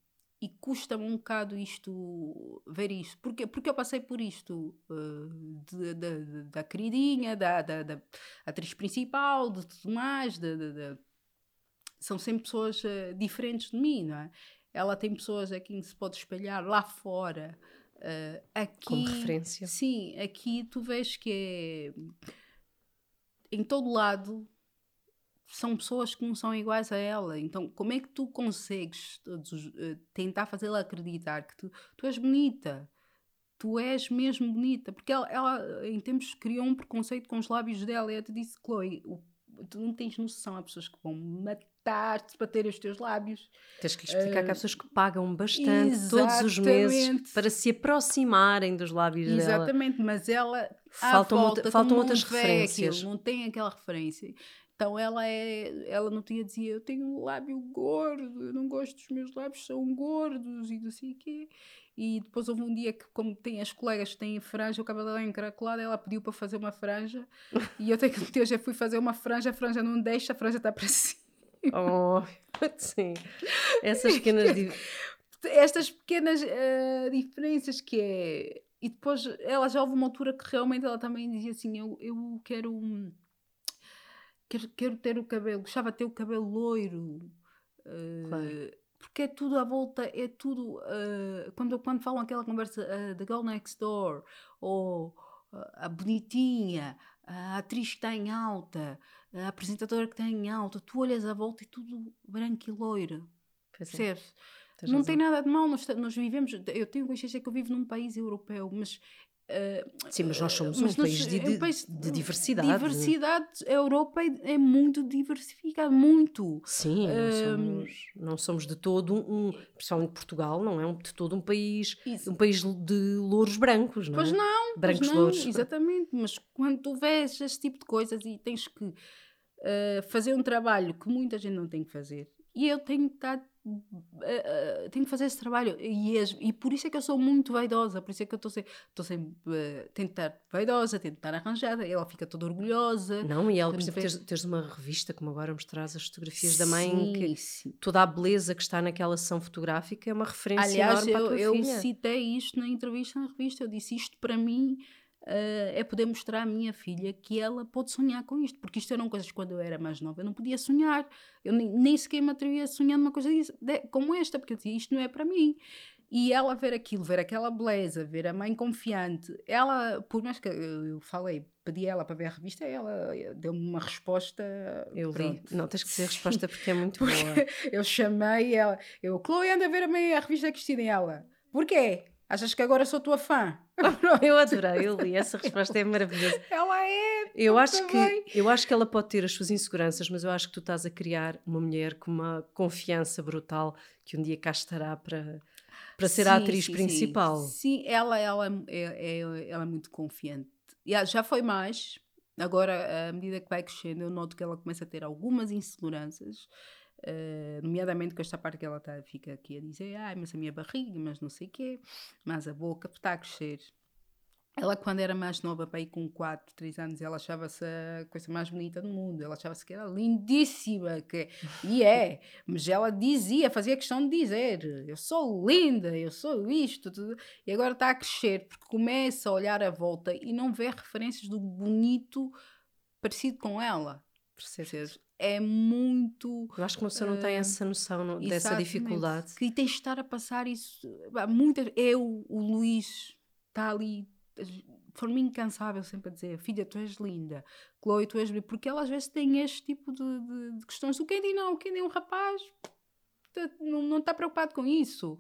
Speaker 2: e custa-me um bocado isto, ver isto. Porque, porque eu passei por isto uh, de- de- de- da queridinha, da, da, da atriz principal, de tudo mais. de- São sempre pessoas uh, diferentes de mim, não é? Ela tem pessoas a quem se pode espelhar lá fora. Uh, aqui,
Speaker 1: Como referência.
Speaker 2: Sim, aqui tu vês que é em todo lado são pessoas que não são iguais a ela. Então, como é que tu consegues todos, uh, tentar fazê-la acreditar que tu, tu és bonita? Tu és mesmo bonita. Porque ela, ela, em tempos, criou um preconceito com os lábios dela. E eu te disse, Chloe, o, tu não tens noção. Há pessoas que vão matar-te para ter os teus lábios.
Speaker 1: Tens que lhe explicar uh, que há pessoas que pagam bastante todos os meses para se aproximarem dos lábios
Speaker 2: exatamente,
Speaker 1: dela.
Speaker 2: Exatamente, mas ela. Faltam, volta, faltam outras referências. Aquilo, não tem aquela referência. Então ela é, ela no dia dizia, eu tenho um lábio gordo, eu não gosto dos meus lábios, são gordos e não sei o quê. E depois houve um dia que, como tem as colegas que têm franja, o cabelo dela é encaracolado, ela pediu para fazer uma franja. e eu tenho que hoje fui fazer uma franja, a franja não deixa, a franja está para cima.
Speaker 1: Oh, sim. Essas pequenas.
Speaker 2: Estas pequenas uh, diferenças que é. E depois ela já houve uma altura que realmente ela também dizia assim: Eu, eu quero. Um, quero, quero ter o cabelo, gostava de ter o cabelo loiro. Uh, claro. Porque é tudo à volta, é tudo. Uh, quando, quando falam aquela conversa uh, da Girl Next Door, ou a bonitinha, a atriz que está em alta, a apresentadora que está em alta, tu olhas à volta e tudo branco e loiro. É. Percebes? não razão. tem nada de mal, nós, nós vivemos. Eu tenho consciência que eu vivo num país europeu, mas
Speaker 1: Sim, mas nós somos mas um, país de, de, país de, diversidade.
Speaker 2: Diversidade, a Europa é, é muito diversificada, muito.
Speaker 1: Sim, não, somos, não somos de todo um, principalmente Portugal, não é um, de todo um país, isso. um país de louros brancos, não
Speaker 2: é? Pois não,
Speaker 1: brancos
Speaker 2: pois não,
Speaker 1: louros.
Speaker 2: Exatamente, mas quando tu vês este tipo de coisas e tens que uh, fazer um trabalho que muita gente não tem que fazer, e eu tenho que estar Uh, tenho que fazer esse trabalho e, e por isso é que eu sou muito vaidosa por isso é que eu estou sempre, sempre uh, tentar vaidosa, tentar arranjada ela fica toda orgulhosa
Speaker 1: não, e ela, por exemplo, teres, teres uma revista como agora mostras as fotografias sim, da mãe que sim. toda a beleza que está naquela sessão fotográfica é uma referência
Speaker 2: aliás,
Speaker 1: eu,
Speaker 2: eu
Speaker 1: filha.
Speaker 2: citei isto na entrevista na revista eu disse isto para mim Uh, é poder mostrar à minha filha que ela pode sonhar com isto, porque isto eram coisas que quando eu era mais nova eu não podia sonhar, eu nem, nem sequer me atrevia a sonhar numa coisa disso, de, como esta, porque eu dizia isto não é para mim. E ela ver aquilo, ver aquela beleza, ver a mãe confiante, ela, por mais que eu, eu falei, pedi ela para ver a revista, ela deu-me uma resposta.
Speaker 1: Eu vi. Não, tens que dizer a resposta porque é muito boa.
Speaker 2: eu chamei ela, eu, Chloe, anda a ver a, mãe, a revista Cristina e ela. Porquê? Achas que agora sou tua fã?
Speaker 1: Eu adorei, eu li essa resposta, é maravilhosa.
Speaker 2: Ela é.
Speaker 1: Eu acho, que, eu acho que ela pode ter as suas inseguranças, mas eu acho que tu estás a criar uma mulher com uma confiança brutal que um dia cá estará para, para ser sim, a atriz
Speaker 2: sim,
Speaker 1: principal.
Speaker 2: Sim, sim ela, ela, é, é, ela é muito confiante. Já foi mais. Agora, à medida que vai crescendo, eu noto que ela começa a ter algumas inseguranças. Uh, nomeadamente com esta parte que ela tá, fica aqui a dizer, ai, mas a minha barriga, mas não sei o quê, mas a boca está a crescer. Ela, quando era mais nova, para ir com 4, 3 anos, ela achava-se a coisa mais bonita do mundo. Ela achava-se que era lindíssima. Que... E é, mas ela dizia, fazia questão de dizer: Eu sou linda, eu sou isto. Tudo. E agora está a crescer, porque começa a olhar à volta e não vê referências do bonito parecido com ela. Percebes? é muito.
Speaker 1: Eu acho que uma pessoa não tem essa noção no, dessa dificuldade.
Speaker 2: Que tem de estar a passar isso. Muitas, eu, o Luís, está ali, de forma incansável, sempre a dizer: Filha, tu és linda, Chloe, tu és linda. Porque ela às vezes tem este tipo de, de, de questões. O Candy não, o Candy é um rapaz, não, não está preocupado com isso.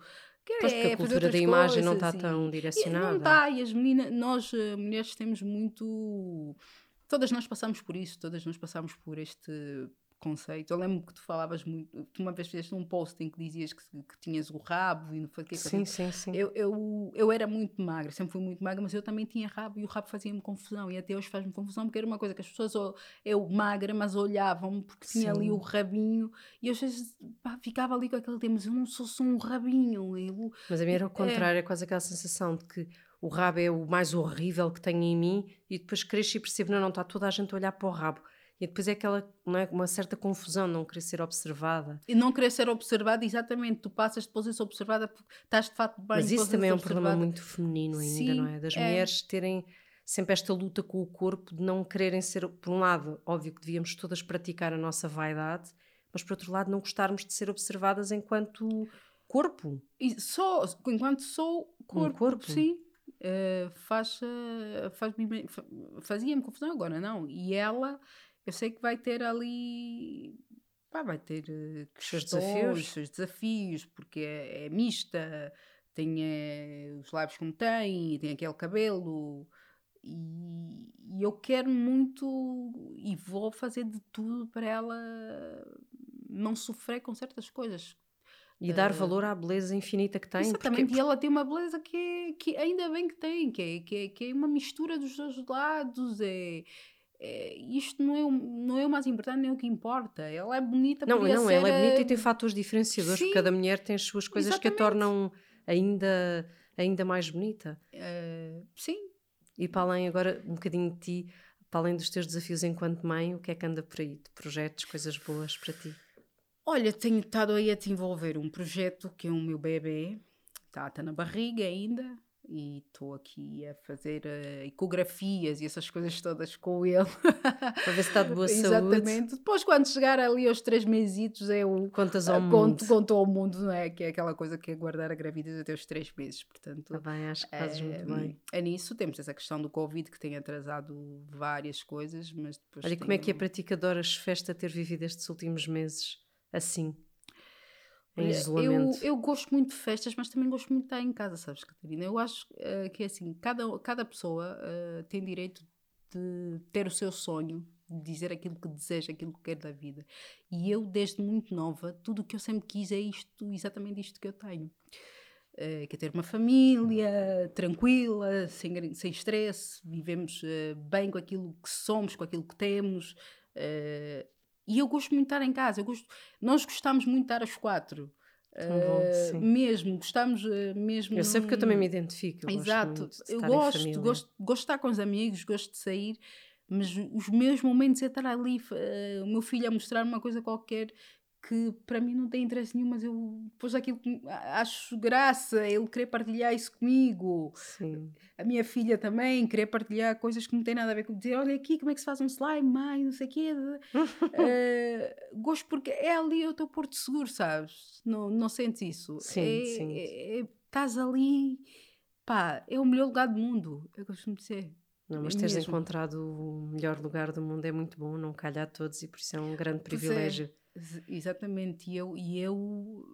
Speaker 1: Pois é, a cultura da imagem não está tão direcionada.
Speaker 2: E não está, e as meninas, nós eh, mulheres temos muito todas nós passamos por isso, todas nós passamos por este conceito. Eu lembro que tu falavas muito, tu uma vez fizeste um post em que dizias que, que tinhas o rabo e não foi o que
Speaker 1: Sim, sim, sim.
Speaker 2: Eu, eu, eu era muito magra, sempre fui muito magra, mas eu também tinha rabo e o rabo fazia-me confusão e até hoje faz-me confusão porque era uma coisa que as pessoas, eu magra, mas olhavam porque tinha sim. ali o rabinho e às vezes pá, ficava ali com aquele tema, mas eu não sou só um rabinho. Eu,
Speaker 1: mas a mim era o contrário, é, é quase aquela sensação de que o rabo é o mais horrível que tenho em mim e depois cresço e percebo, não, não, está toda a gente a olhar para o rabo. E depois é aquela, não é, uma certa confusão, não querer ser observada.
Speaker 2: E não querer ser observada, exatamente. Tu passas depois a ser observada porque estás de fato bem.
Speaker 1: Mas isso também é um problema muito feminino ainda, Sim, não é? Das é. mulheres terem sempre esta luta com o corpo, de não quererem ser, por um lado, óbvio que devíamos todas praticar a nossa vaidade, mas por outro lado não gostarmos de ser observadas enquanto corpo.
Speaker 2: E só, enquanto sou corpo, um corpo. sim uh, faz, uh, faz, fazia-me confusão agora, não. E ela, eu sei que vai ter ali. Pá, vai ter eh,
Speaker 1: Os
Speaker 2: questões,
Speaker 1: desafios.
Speaker 2: os seus desafios, porque é, é mista, tem eh, os lábios como tem, tem aquele cabelo. E, e eu quero muito e vou fazer de tudo para ela não sofrer com certas coisas.
Speaker 1: E dar valor à beleza infinita que tem. porque-
Speaker 2: Exatamente, e ela tem uma beleza que, é- que ainda bem que tem, que é, que é, que é uma mistura dos dois lados. É, é- isto não é, o- não é o mais importante, nem o que importa. Ela é bonita,
Speaker 1: Não, não,
Speaker 2: ser,
Speaker 1: ela é bonita
Speaker 2: eh,
Speaker 1: e tem fatores diferenciadores, porque cada mulher tem as suas coisas que a
Speaker 2: Exatamente.
Speaker 1: tornam ainda, ainda mais bonita.
Speaker 2: eh, sim,
Speaker 1: E para além agora, um bocadinho de ti, para além dos teus desafios enquanto mãe, o que é que anda por aí? De projetos, coisas boas para ti?
Speaker 2: Olha, tenho estado aí a desenvolver um projeto que é o meu bebê, está tá na barriga ainda, e estou aqui a fazer eh, ecografias e essas coisas todas com ele.
Speaker 1: Para ver se está de boa saúde.
Speaker 2: Exatamente. Depois, quando chegar ali aos três mesitos, eu
Speaker 1: Contas
Speaker 2: ah,
Speaker 1: ao mundo.
Speaker 2: conto, conto ao mundo, não é? Que é aquela coisa que é guardar a gravidez até os três meses. Portanto,
Speaker 1: Está bem, acho que fazes
Speaker 2: é,
Speaker 1: muito bem.
Speaker 2: é nisso. Temos essa questão do Covid que tem atrasado várias coisas, mas depois.
Speaker 1: Olha, como é que é para ti que adoras festa ter vivido estes últimos meses assim? Em
Speaker 2: Olha,
Speaker 1: isolamento.
Speaker 2: Eu, eu gosto muito de festas, mas também gosto muito de estar em casa, sabes, Catarina? Eu acho eh, que é assim, cada, cada pessoa eh, tem direito de ter o seu sonho, de dizer aquilo que deseja, aquilo que quer da vida. E eu, desde muito nova, tudo o que eu sempre quis é isto, exatamente isto que eu tenho. Eh, que é ter uma família tranquila, sem, sem stress, vivemos eh, bem com aquilo que somos, com aquilo que temos. eh, e eu gosto muito de estar em casa. Eu gosto, nós gostamos muito de estar às quatro.
Speaker 1: Bom, sim.
Speaker 2: mesmo, gostamos eh, mesmo.
Speaker 1: Eu sei porque eu também me identifico. Eu
Speaker 2: Exato,
Speaker 1: gosto
Speaker 2: eu gosto, gosto, gosto de estar com os amigos, gosto de sair, mas os meus momentos é estar ali, eh, o meu filho a mostrar uma coisa qualquer que para mim não tem interesse nenhum, mas eu depois aquilo que acho graça, ele querer partilhar isso comigo,
Speaker 1: Sim.
Speaker 2: a minha filha também querer partilhar coisas que não têm nada a ver com dizer, olha aqui como é que se faz um slime, mãe, não sei o quê. Eh, gosto porque é ali o teu porto seguro, sabes? Não, não sentes isso.
Speaker 1: Sim,
Speaker 2: É-
Speaker 1: sim.
Speaker 2: é- é- Estás ali, pá, é o melhor lugar do mundo, eu costumo dizer.
Speaker 1: Não, mas
Speaker 2: É
Speaker 1: teres
Speaker 2: mesmo.
Speaker 1: encontrado o melhor lugar do mundo é muito bom, não calha a todos e por isso é um grande
Speaker 2: Pois é.
Speaker 1: privilégio.
Speaker 2: Ex- Exatamente, e eu, e eu,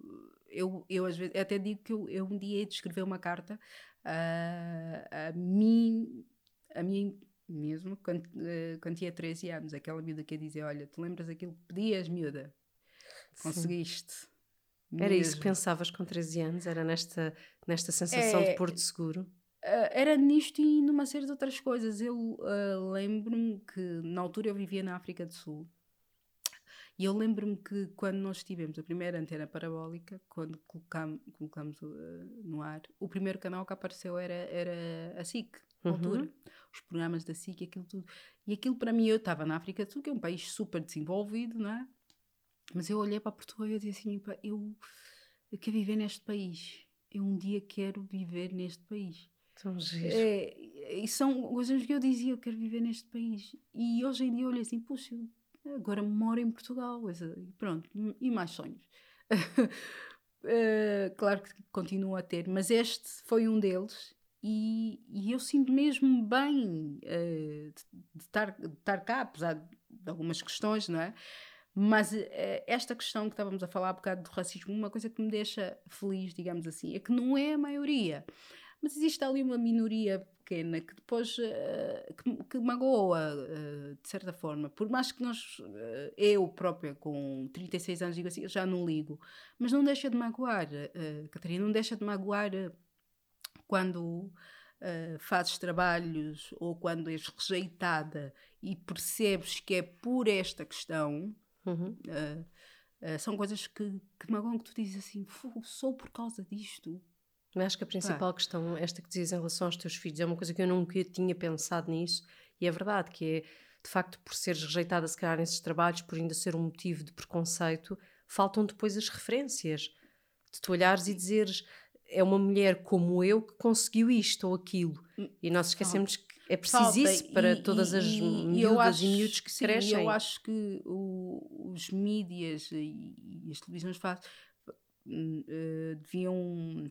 Speaker 2: eu, eu às vezes eu até digo que eu, eu um dia hei de escrever uma carta a, a mim, a mim mesmo, quando, eh, quando tinha 13 anos, aquela miúda que ia dizer: Olha, tu lembras aquilo que pedias, miúda? Conseguiste.
Speaker 1: Era isso que pensavas com 13 anos? Era nesta, nesta sensação de
Speaker 2: É,
Speaker 1: porto seguro?
Speaker 2: Ah, era nisto e numa série de outras coisas. Eu ah, lembro-me que na altura eu vivia na África do Sul e eu lembro-me que quando nós tivemos a primeira antena parabólica, quando colocam- colocamos ah, no ar, o primeiro canal que apareceu era, era a SIC,
Speaker 1: Uhum.
Speaker 2: altura. Os programas da SIC, aquilo tudo. E aquilo para mim, eu estava na África do Sul, que é um país super desenvolvido, não é? Mas eu olhei para Portugal e eu disse assim, "Pá, eu, eu quero viver neste país. Eu um dia quero viver neste país.
Speaker 1: Tão giro.
Speaker 2: É, e são coisas que eu dizia, eu quero viver neste país. E hoje em dia eu olho assim, puxa, eu agora moro em Portugal. e Pronto, e mais sonhos. Eh, claro que continuo a ter, mas este foi um deles. E, e eu sinto mesmo bem eh, de, estar, de estar cá, apesar de algumas questões, não é? Mas eh, esta questão que estávamos a falar há bocado do racismo, uma coisa que me deixa feliz, digamos assim, é que não é a maioria. Mas existe ali uma minoria pequena que depois eh, que, que magoa, eh, de certa forma. Por mais que nós, eh, eu própria, com 36 anos, digo assim, já não ligo. Mas não deixa de magoar, Catarina, não deixa de magoar quando fazes trabalhos ou quando és rejeitada e percebes que é por esta questão.
Speaker 1: Uhum.
Speaker 2: são coisas que, que magoam que tu dizes assim, "Fogo, sou por causa disto.
Speaker 1: Mas acho que a principal questão, esta que dizes em relação aos teus filhos, é uma coisa que eu nunca tinha pensado nisso, e é verdade, que é, de facto, por seres rejeitada, se calhar, nesses trabalhos, por ainda ser um motivo de preconceito, faltam depois as referências. De tu olhares e dizeres, é uma mulher como eu que conseguiu isto ou aquilo. E nós esquecemos que é preciso
Speaker 2: Falta,
Speaker 1: isso para
Speaker 2: e-
Speaker 1: todas
Speaker 2: e-
Speaker 1: as
Speaker 2: e-
Speaker 1: miúdas
Speaker 2: acho-
Speaker 1: e miúdos que
Speaker 2: sim,
Speaker 1: crescem.
Speaker 2: Eu acho que o- os mídias e, e as televisões fazem, hum, eh, deviam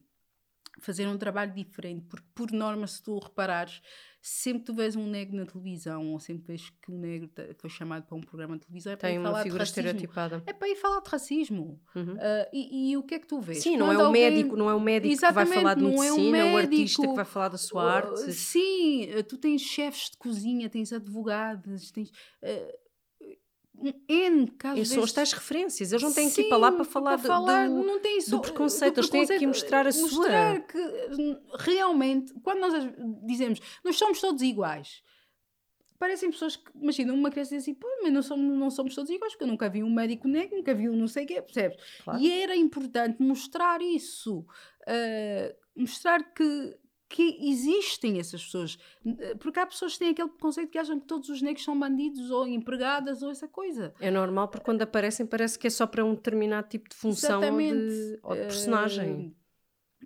Speaker 2: fazer um trabalho diferente, porque por norma, se tu reparares, sempre que tu vês um negro na televisão, ou sempre vês que um negro foi chamado para um programa de televisão, é para
Speaker 1: Tem
Speaker 2: ir
Speaker 1: uma
Speaker 2: falar de racismo.
Speaker 1: estereotipada.
Speaker 2: É para ir falar de racismo.
Speaker 1: Uhum.
Speaker 2: Ah, e, e o que é que tu vês?
Speaker 1: Sim, não é o
Speaker 2: alguém-
Speaker 1: médico, não é o médico que vai
Speaker 2: Exatamente,
Speaker 1: falar de
Speaker 2: não é um
Speaker 1: medicina, é o artista que
Speaker 2: médico.
Speaker 1: vai falar da sua
Speaker 2: Uh,
Speaker 1: arte.
Speaker 2: Sim, uh, tu tens chefes de cozinha, tens advogados, tens uh, N casos
Speaker 1: E são as
Speaker 2: destes.
Speaker 1: tais referências, eles não têm que ir para lá para falar,
Speaker 2: para falar,
Speaker 1: do,
Speaker 2: não tem só-
Speaker 1: do preconceito, eles têm que mostrar a sua.
Speaker 2: mostrar que hum, realmente, quando nós dizemos nós somos todos iguais, parecem pessoas que, imagina, uma criança diz assim, pô, mas não somos, não somos todos iguais, porque eu nunca vi um médico negro, nunca vi um não sei o quê, percebes?
Speaker 1: Claro.
Speaker 2: E era importante mostrar isso, uh, mostrar que, que existem essas pessoas, Uh, porque há pessoas que têm aquele preconceito que acham que todos os negros são bandidos ou empregadas ou essa coisa.
Speaker 1: É normal porque quando aparecem parece que é só para um determinado tipo de função ou de, ou de personagem.
Speaker 2: Eh,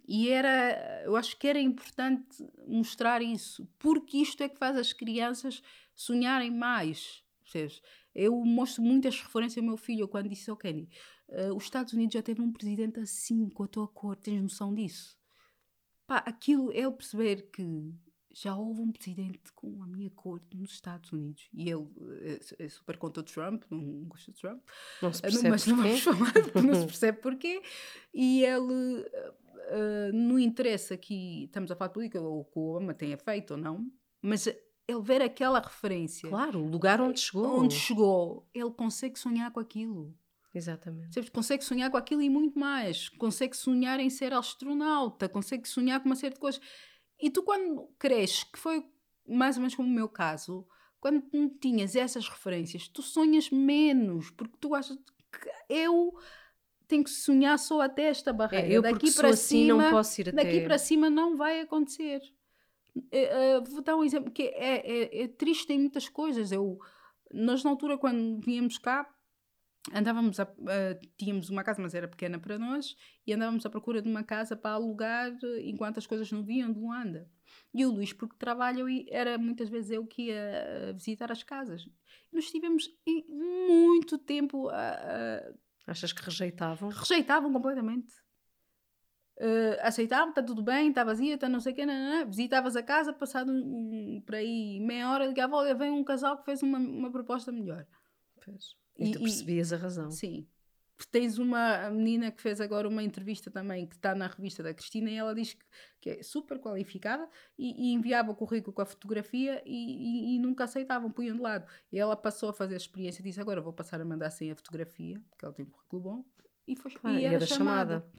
Speaker 2: E era, eu acho que era importante mostrar isso, porque isto é que faz as crianças sonharem mais. Percebes? Eu mostro muitas referências ao meu filho quando disse ao Kenny: "Eh, os Estados Unidos já teve um presidente assim, com a tua cor, tens noção disso? Pá, aquilo é ele perceber que já houve um presidente com a minha cor nos Estados Unidos e ele é super contra o Trump, não gosta de Trump,
Speaker 1: Não se
Speaker 2: ah,
Speaker 1: percebe
Speaker 2: mas não vamos falar porque não se percebe porquê. E ele, ah, no interesse aqui, estamos a falar de política, ou que o Obama tenha feito ou não, mas ele ver aquela referência,
Speaker 1: Claro, o lugar onde chegou.
Speaker 2: onde chegou, ele consegue sonhar com aquilo.
Speaker 1: Exatamente.
Speaker 2: Percebes? Consegue sonhar com aquilo e muito mais. Consegue sonhar em ser astronauta, consegue sonhar com uma série de coisas. E tu, quando cresces, que foi mais ou menos como o meu caso, quando não tinhas essas referências, tu sonhas menos, porque tu achas que eu tenho que sonhar só até esta barreira.
Speaker 1: É, eu
Speaker 2: daqui para
Speaker 1: assim
Speaker 2: cima,
Speaker 1: não posso ir até...
Speaker 2: daqui para cima não vai acontecer. Eh, vou dar um exemplo que é, é, é triste em muitas coisas. Eu, nós, na altura, quando vínhamos cá, andávamos a, a- tínhamos uma casa, mas era pequena para nós, e andávamos à procura de uma casa para alugar eh, enquanto as coisas não vinham de Luanda. E o Luís, porque trabalha, e era muitas vezes eu que ia eh, visitar as casas. Nós estivemos em muito tempo a- a,
Speaker 1: Achas que rejeitavam?
Speaker 2: rejeitavam completamente. Eh, aceitavam, está tudo bem, está vazia, está não sei o quê, nananã. visitavas a casa, passado um, um, por aí meia hora, ligava, olha, vem um casal que fez uma, uma proposta melhor.
Speaker 1: Pois. E,
Speaker 2: E-
Speaker 1: tu
Speaker 2: e-
Speaker 1: percebias a razão.
Speaker 2: Sim. Tens uma menina que fez agora uma entrevista também, que está na revista da Cristina, e ela diz que, que é super qualificada e, e enviava o currículo com a fotografia e, e- e nunca aceitavam, punham de lado. E ela passou a fazer a experiência e disse: Agora vou passar a mandar sem a fotografia, porque ela tem um currículo bom, e, foi,
Speaker 1: Claro,
Speaker 2: e
Speaker 1: e
Speaker 2: era
Speaker 1: era
Speaker 2: chamada.
Speaker 1: chamada.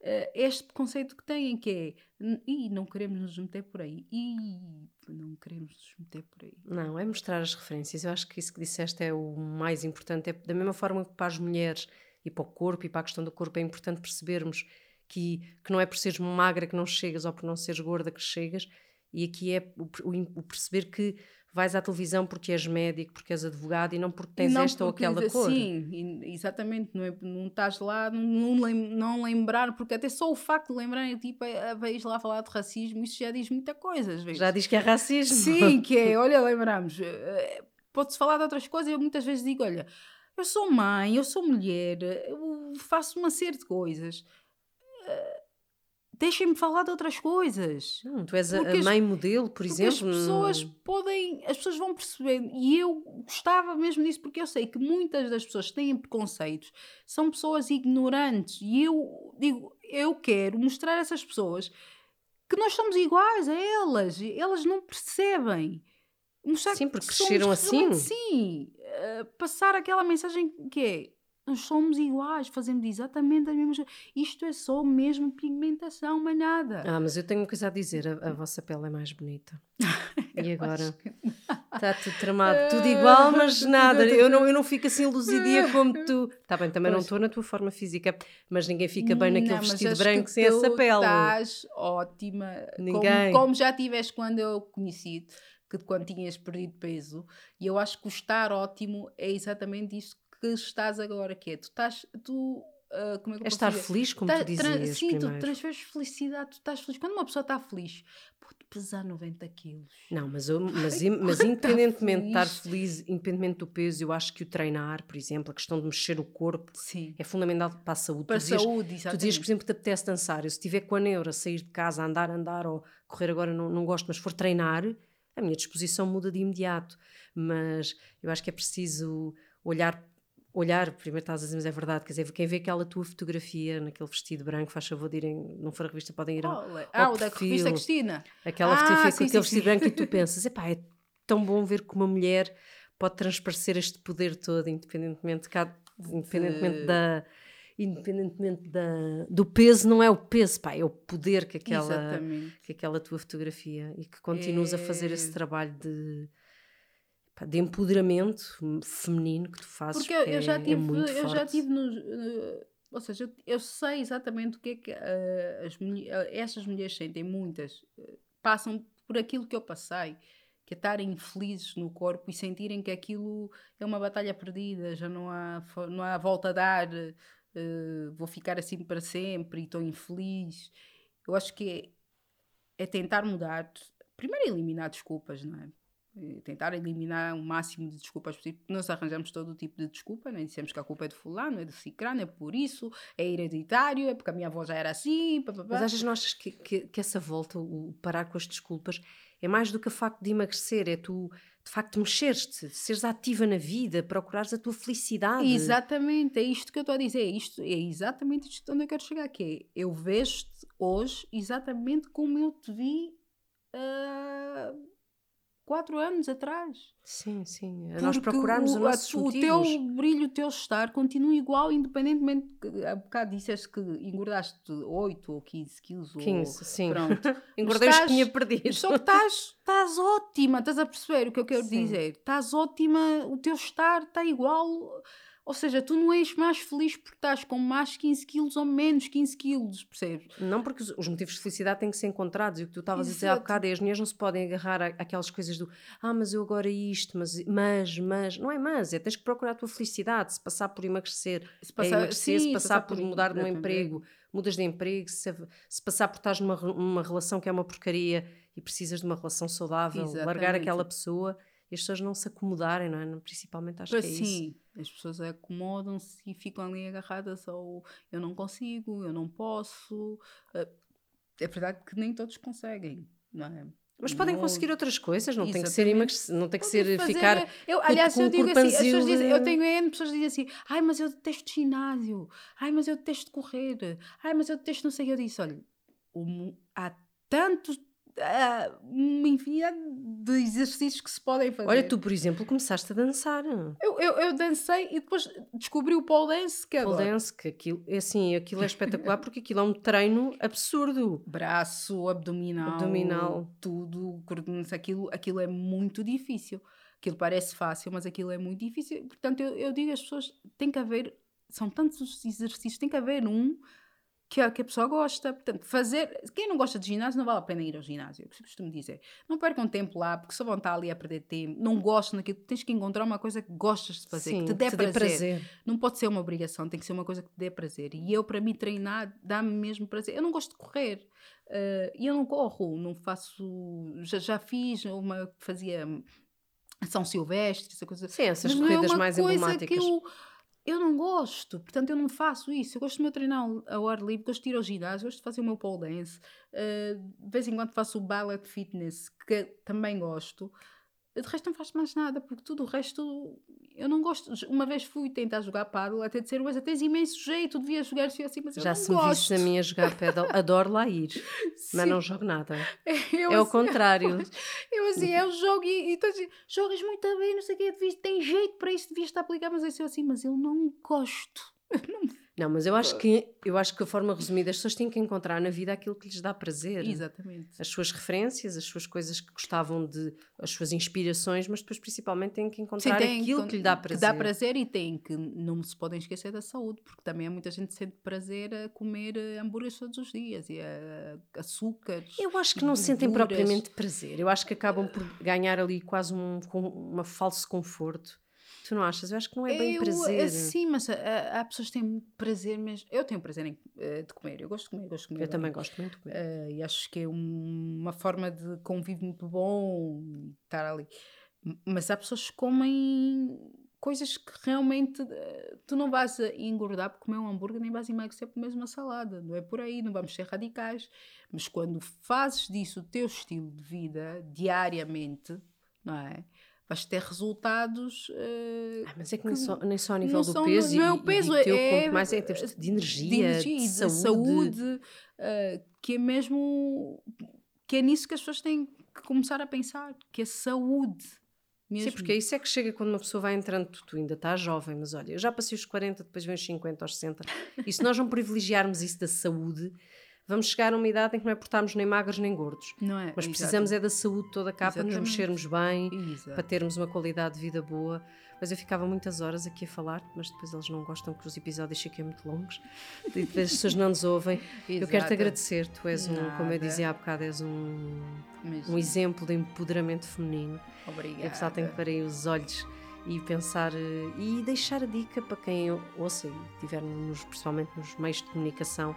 Speaker 2: Eh, este conceito que têm, que é: "N- Ih, não queremos nos meter por aí. Ih, não queremos nos meter por aí.
Speaker 1: Não, é mostrar as referências. Eu acho que isso que disseste é o mais importante. É da mesma forma que para as mulheres e para o corpo e para a questão do corpo é importante percebermos que, que não é por seres magra que não chegas ou por não seres gorda que chegas. E aqui é o, o- o perceber que vais à televisão porque és médico, porque és advogado e não porque tens
Speaker 2: Não
Speaker 1: esta ou
Speaker 2: porque-
Speaker 1: aquela cor.
Speaker 2: Sim, exatamente. Não, é, não estás lá, não, não, lem- não lembrar, porque até só o facto de lembrarem, tipo, a, a vez lá falar de racismo, isso já diz muita coisa, às vezes.
Speaker 1: Já diz que é racismo.
Speaker 2: Sim, que é, olha, lembramos. eh, Pode-se falar de outras coisas, eu muitas vezes digo, olha, eu sou mãe, eu sou mulher, eu faço uma série de coisas. Deixem-me falar de outras coisas.
Speaker 1: Não, tu és a,
Speaker 2: Porque
Speaker 1: a
Speaker 2: as-
Speaker 1: mãe modelo, por exemplo.
Speaker 2: as pessoas
Speaker 1: não-
Speaker 2: podem, as pessoas vão perceber, e eu gostava mesmo disso, porque eu sei que muitas das pessoas que têm preconceitos são pessoas ignorantes, e eu digo, eu quero mostrar a essas pessoas que nós somos iguais a elas, e elas não percebem. Mostrar
Speaker 1: Sim, porque
Speaker 2: que
Speaker 1: cresceram assim.
Speaker 2: Sim, eh, passar aquela mensagem que é. Nós somos iguais, fazemos exatamente as mesmas coisas. Isto é só mesmo pigmentação, mais nada.
Speaker 1: Ah, mas eu tenho uma coisa a dizer: a, a vossa pele é mais bonita. E agora? Está tudo tramado, tudo igual, mas nada. Eu não, eu não fico assim luzidia como tu. Está bem, também não
Speaker 2: Pois.
Speaker 1: estou na tua forma física, mas ninguém fica bem naquele
Speaker 2: Não, mas
Speaker 1: vestido branco sem essa pele.
Speaker 2: Estás ótima.
Speaker 1: Ninguém.
Speaker 2: Como, como já tiveste quando eu conheci que quando tinhas perdido peso. E eu acho que o estar ótimo é exatamente isso que estás agora, que é tu estás, tu Uh, como é que
Speaker 1: É estar
Speaker 2: dizer?
Speaker 1: feliz, como
Speaker 2: Tá-
Speaker 1: tu dizias
Speaker 2: Sim, tu
Speaker 1: primeiro.
Speaker 2: transferes felicidade, tu estás feliz. Quando uma pessoa está feliz, pode pesar 90 quilos.
Speaker 1: Não, mas, eu, mas,
Speaker 2: Ai,
Speaker 1: mas independentemente de estar
Speaker 2: feliz.
Speaker 1: independentemente do peso, eu acho que o treinar, por exemplo, a questão de mexer o corpo,
Speaker 2: Sim.
Speaker 1: é fundamental para a saúde.
Speaker 2: Para a
Speaker 1: tu dizias,
Speaker 2: saúde,
Speaker 1: tu
Speaker 2: exatamente.
Speaker 1: dizias, por exemplo, que te apetece dançar. Eu, se estiver com a neura, sair de casa, andar, andar, ou correr agora não, não gosto, mas for treinar, a minha disposição muda de imediato. Mas eu acho que é preciso olhar. Olhar, primeiro estás a dizer, mas é verdade, quer dizer, quem vê aquela tua fotografia naquele vestido branco, faz favor de irem, não for a revista, podem ir ao,
Speaker 2: é?
Speaker 1: ao
Speaker 2: Ah, o da revista Cristina.
Speaker 1: aquela
Speaker 2: Ah,
Speaker 1: fotografia
Speaker 2: sim,
Speaker 1: com aquele
Speaker 2: sim,
Speaker 1: vestido
Speaker 2: sim.
Speaker 1: branco e tu pensas, epá, é tão bom ver que uma mulher pode transparecer este poder todo, independentemente, cá- independentemente
Speaker 2: De-
Speaker 1: da independentemente da, do peso, não é o peso, pá, é o poder que aquela,
Speaker 2: Exatamente.
Speaker 1: que aquela tua fotografia e que continuas a fazer esse
Speaker 2: É.
Speaker 1: trabalho de, de empoderamento feminino que tu fazes.
Speaker 2: Porque eu, eu já
Speaker 1: é- é
Speaker 2: tive,
Speaker 1: muito
Speaker 2: eu já tive nos. eh, ou seja, eu, eu sei exatamente o que é que eh, as eh, essas mulheres sentem, muitas, eh, passam por aquilo que eu passei, que é estarem infelizes no corpo e sentirem que aquilo é uma batalha perdida, já não há, não há volta a dar, vou ficar assim para sempre e estou infeliz. Eu acho que é, é tentar mudar, primeiro eliminar desculpas, não é? Tentar eliminar o máximo de desculpas possível. Nós arranjamos todo o tipo de desculpa, né? dissemos que a culpa é de fulano, é de cicrano, é por isso, é hereditário, é porque a minha avó já era assim, pá, pá, pá.
Speaker 1: Mas achas, não achas que, que, que essa volta, o parar com as desculpas, é mais do que o facto de emagrecer, é tu, de facto, mexeres-te, seres ativa na vida, procurares a tua felicidade.
Speaker 2: Exatamente, é isto que eu estou a dizer, é, isto, é exatamente isto onde eu quero chegar, que é, eu vejo-te hoje exatamente como eu te vi há quatro anos atrás.
Speaker 1: Sim, sim. Nós
Speaker 2: Porque
Speaker 1: procurarmos
Speaker 2: o,
Speaker 1: os nossos
Speaker 2: a- o teu brilho, o teu estar continua igual, independentemente. Há bocado disseste que engordaste 8 ou 15 quilos. ou-
Speaker 1: 15, sim.
Speaker 2: Pronto.
Speaker 1: Engordei os que tinha perdido.
Speaker 2: Só que estás, estás ótima, estás a perceber o que eu quero
Speaker 1: Sim.
Speaker 2: dizer? Estás ótima, o teu estar está igual. Ou seja, tu não és mais feliz porque estás com mais 15 quilos ou menos 15 quilos, percebes?
Speaker 1: Não, porque os, os motivos de felicidade têm que ser encontrados. E o que tu estavas a dizer há bocado é as mulheres não se podem agarrar àquelas coisas do ah, mas eu agora isto, mas, mas, mas. Não é mas, é tens que procurar a tua felicidade. Se passar por emagrecer,
Speaker 2: Se
Speaker 1: é emagrecer, se
Speaker 2: sim,
Speaker 1: passar por mudar de um emprego, mudas de emprego, se, se passar por estás numa, numa relação que é uma porcaria e precisas de uma relação saudável, largar
Speaker 2: Exatamente.
Speaker 1: aquela pessoa e as pessoas não se acomodarem, não é? Principalmente acho
Speaker 2: Pois
Speaker 1: que é isso.
Speaker 2: sim, as pessoas acomodam-se e ficam ali agarradas ao eu não consigo, eu não posso. Eh, É verdade que nem todos conseguem, não é?
Speaker 1: Mas podem
Speaker 2: Não-
Speaker 1: conseguir outras coisas, não tem que ser
Speaker 2: Exatamente.
Speaker 1: emagrecer, não tem que ser
Speaker 2: fazer-
Speaker 1: ficar.
Speaker 2: Eu,
Speaker 1: com-
Speaker 2: aliás,
Speaker 1: com
Speaker 2: eu digo assim, as pessoas dizem, eu tenho N pessoas que dizem assim, ai, mas eu detesto ginásio, ai, mas eu detesto correr, ai, mas eu detesto não sei. Eu disse, olha, há tantos, uma infinidade de exercícios que se podem fazer.
Speaker 1: Olha, tu, por exemplo, começaste a dançar.
Speaker 2: Eu, eu, eu dancei e depois descobri o pole dance que
Speaker 1: Pole
Speaker 2: adoro.
Speaker 1: dance, que aquilo, é assim, aquilo é espetacular porque aquilo é um treino absurdo.
Speaker 2: braço, abdominal,
Speaker 1: Abdominal.
Speaker 2: tudo, coordenação, aquilo, aquilo é muito difícil. Aquilo parece fácil, mas aquilo é muito difícil. Portanto, eu, eu digo às pessoas, tem que haver, são tantos os exercícios, tem que haver um que a, que a pessoa gosta. Portanto, fazer, quem não gosta de ginásio, não vale a pena ir ao ginásio, é o que eu costumo dizer. Não percam tempo lá, porque só vão estar ali a perder tempo, não gostam daquilo, tens que encontrar uma coisa que gostas de fazer,
Speaker 1: Sim,
Speaker 2: que te dê
Speaker 1: te
Speaker 2: prazer. Não pode ser uma obrigação, tem que ser uma coisa que te dê prazer. E eu, para mim, treinar dá-me mesmo prazer. Eu não gosto de correr. eh, E eu não corro, não faço. Já, já fiz uma. Fazia São Silvestre, essa coisa.
Speaker 1: Sim, essas
Speaker 2: Mas é
Speaker 1: corridas
Speaker 2: uma
Speaker 1: mais emblemáticas.
Speaker 2: Que eu, eu não gosto, portanto eu não faço isso. Eu gosto de me treinar ao ar livre, gosto de ir ao ginásio, gosto de fazer o meu pole dance. eh, de vez em quando faço o ballet fitness, que também gosto. De resto não faço mais nada, porque tudo o resto eu não gosto. Uma vez fui tentar jogar paddle, até dizer, mas tens imenso jeito, devias jogar assim, assim mas eu
Speaker 1: Já
Speaker 2: não
Speaker 1: se me
Speaker 2: gosto.
Speaker 1: visse a mim a jogar pedal, adoro lá ir, mas
Speaker 2: Sim.
Speaker 1: não jogo nada.
Speaker 2: Eu,
Speaker 1: É o
Speaker 2: assim,
Speaker 1: contrário.
Speaker 2: Eu assim, eu jogo e, e tu assim, jogas muito bem, não sei o que, devias, tem jeito para isso, devias estar a aplicar, mas eu assim, mas eu não gosto.
Speaker 1: Não, mas eu acho que eu acho que a forma resumida as pessoas têm que encontrar na vida aquilo que lhes dá prazer.
Speaker 2: Exatamente.
Speaker 1: As suas referências, as suas coisas que gostavam de, as suas inspirações, mas depois principalmente têm que encontrar
Speaker 2: tem
Speaker 1: aquilo que lhe dá prazer.
Speaker 2: Que dá prazer e tem que não se podem esquecer da saúde, porque também há muita gente que sente prazer a comer eh, hambúrgueres todos os dias e a, açúcares.
Speaker 1: Eu acho que não sentem propriamente prazer. Eu acho que acabam por ganhar ali quase um, uma falso conforto. Tu não achas? Eu acho que não é bem
Speaker 2: Eu,
Speaker 1: prazer.
Speaker 2: eh, Sim, mas ah, há pessoas que têm prazer mesmo. Eu tenho prazer em, eh, de comer. Eu gosto de comer, gosto de comer.
Speaker 1: Eu
Speaker 2: bem.
Speaker 1: também gosto muito de comer.
Speaker 2: Eh, e acho que é um- uma forma de convívio muito bom estar ali. Mas há pessoas que comem coisas que realmente eh, tu não vais engordar por comer um hambúrguer, nem vais emagrecer por comer uma salada. Não é por aí, não vamos ser radicais. Mas quando fazes disso o teu estilo de vida diariamente, não é? Vais ter resultados. eh,
Speaker 1: Ah, mas é que nem
Speaker 2: que
Speaker 1: só, nem só a nível do peso
Speaker 2: não é o peso,
Speaker 1: e, e teu,
Speaker 2: é,
Speaker 1: mais é em termos de energia, de,
Speaker 2: energia e de
Speaker 1: saúde.
Speaker 2: saúde, eh, que é mesmo que é nisso que as pessoas têm que começar a pensar, que é saúde mesmo.
Speaker 1: Sim, porque é isso é que chega quando uma pessoa vai entrando, tu, tu ainda estás jovem, mas olha, eu já passei os 40, depois vem os 50, aos 60, e se nós não privilegiarmos isso da saúde, vamos chegar a uma idade em que não é por estarmos nem magros nem gordos,
Speaker 2: não é?
Speaker 1: mas precisamos é da saúde toda cá para nos mexermos bem,
Speaker 2: Exato.
Speaker 1: para termos uma qualidade de vida boa. Mas eu ficava muitas horas aqui a falar, mas depois eles não gostam que os episódios fiquem muito longos e depois as pessoas não nos ouvem. Eu quero-te
Speaker 2: Exato.
Speaker 1: agradecer, tu és um, como eu
Speaker 2: Nada.
Speaker 1: dizia há bocado, és um, um exemplo de empoderamento feminino.
Speaker 2: Obrigada.
Speaker 1: Eu só tenho que parar os olhos e pensar eh, e deixar a dica para quem ouça e estiver nos, principalmente nos meios de comunicação,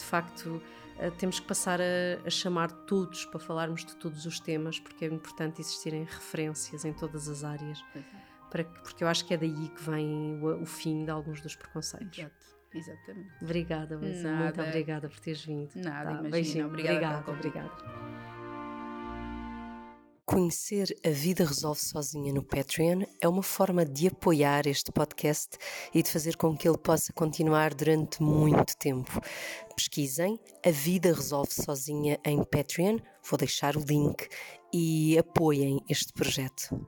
Speaker 1: de facto eh, temos que passar a, a chamar todos para falarmos de todos os temas, porque é importante existirem referências em todas as áreas, para que- porque eu acho que é daí que vem o, o fim de alguns dos preconceitos.
Speaker 2: Exato. Exatamente.
Speaker 1: Obrigada, Luísa, muito obrigada por teres vindo.
Speaker 2: Nada, imagina.
Speaker 1: beijinho.
Speaker 2: Obrigada
Speaker 1: obrigada. Conhecer A Vida Resolve Sozinha no Patreon é uma forma de apoiar este podcast e de fazer com que ele possa continuar durante muito tempo. Pesquisem A Vida Resolve Sozinha em Patreon, vou deixar o link e apoiem este projeto.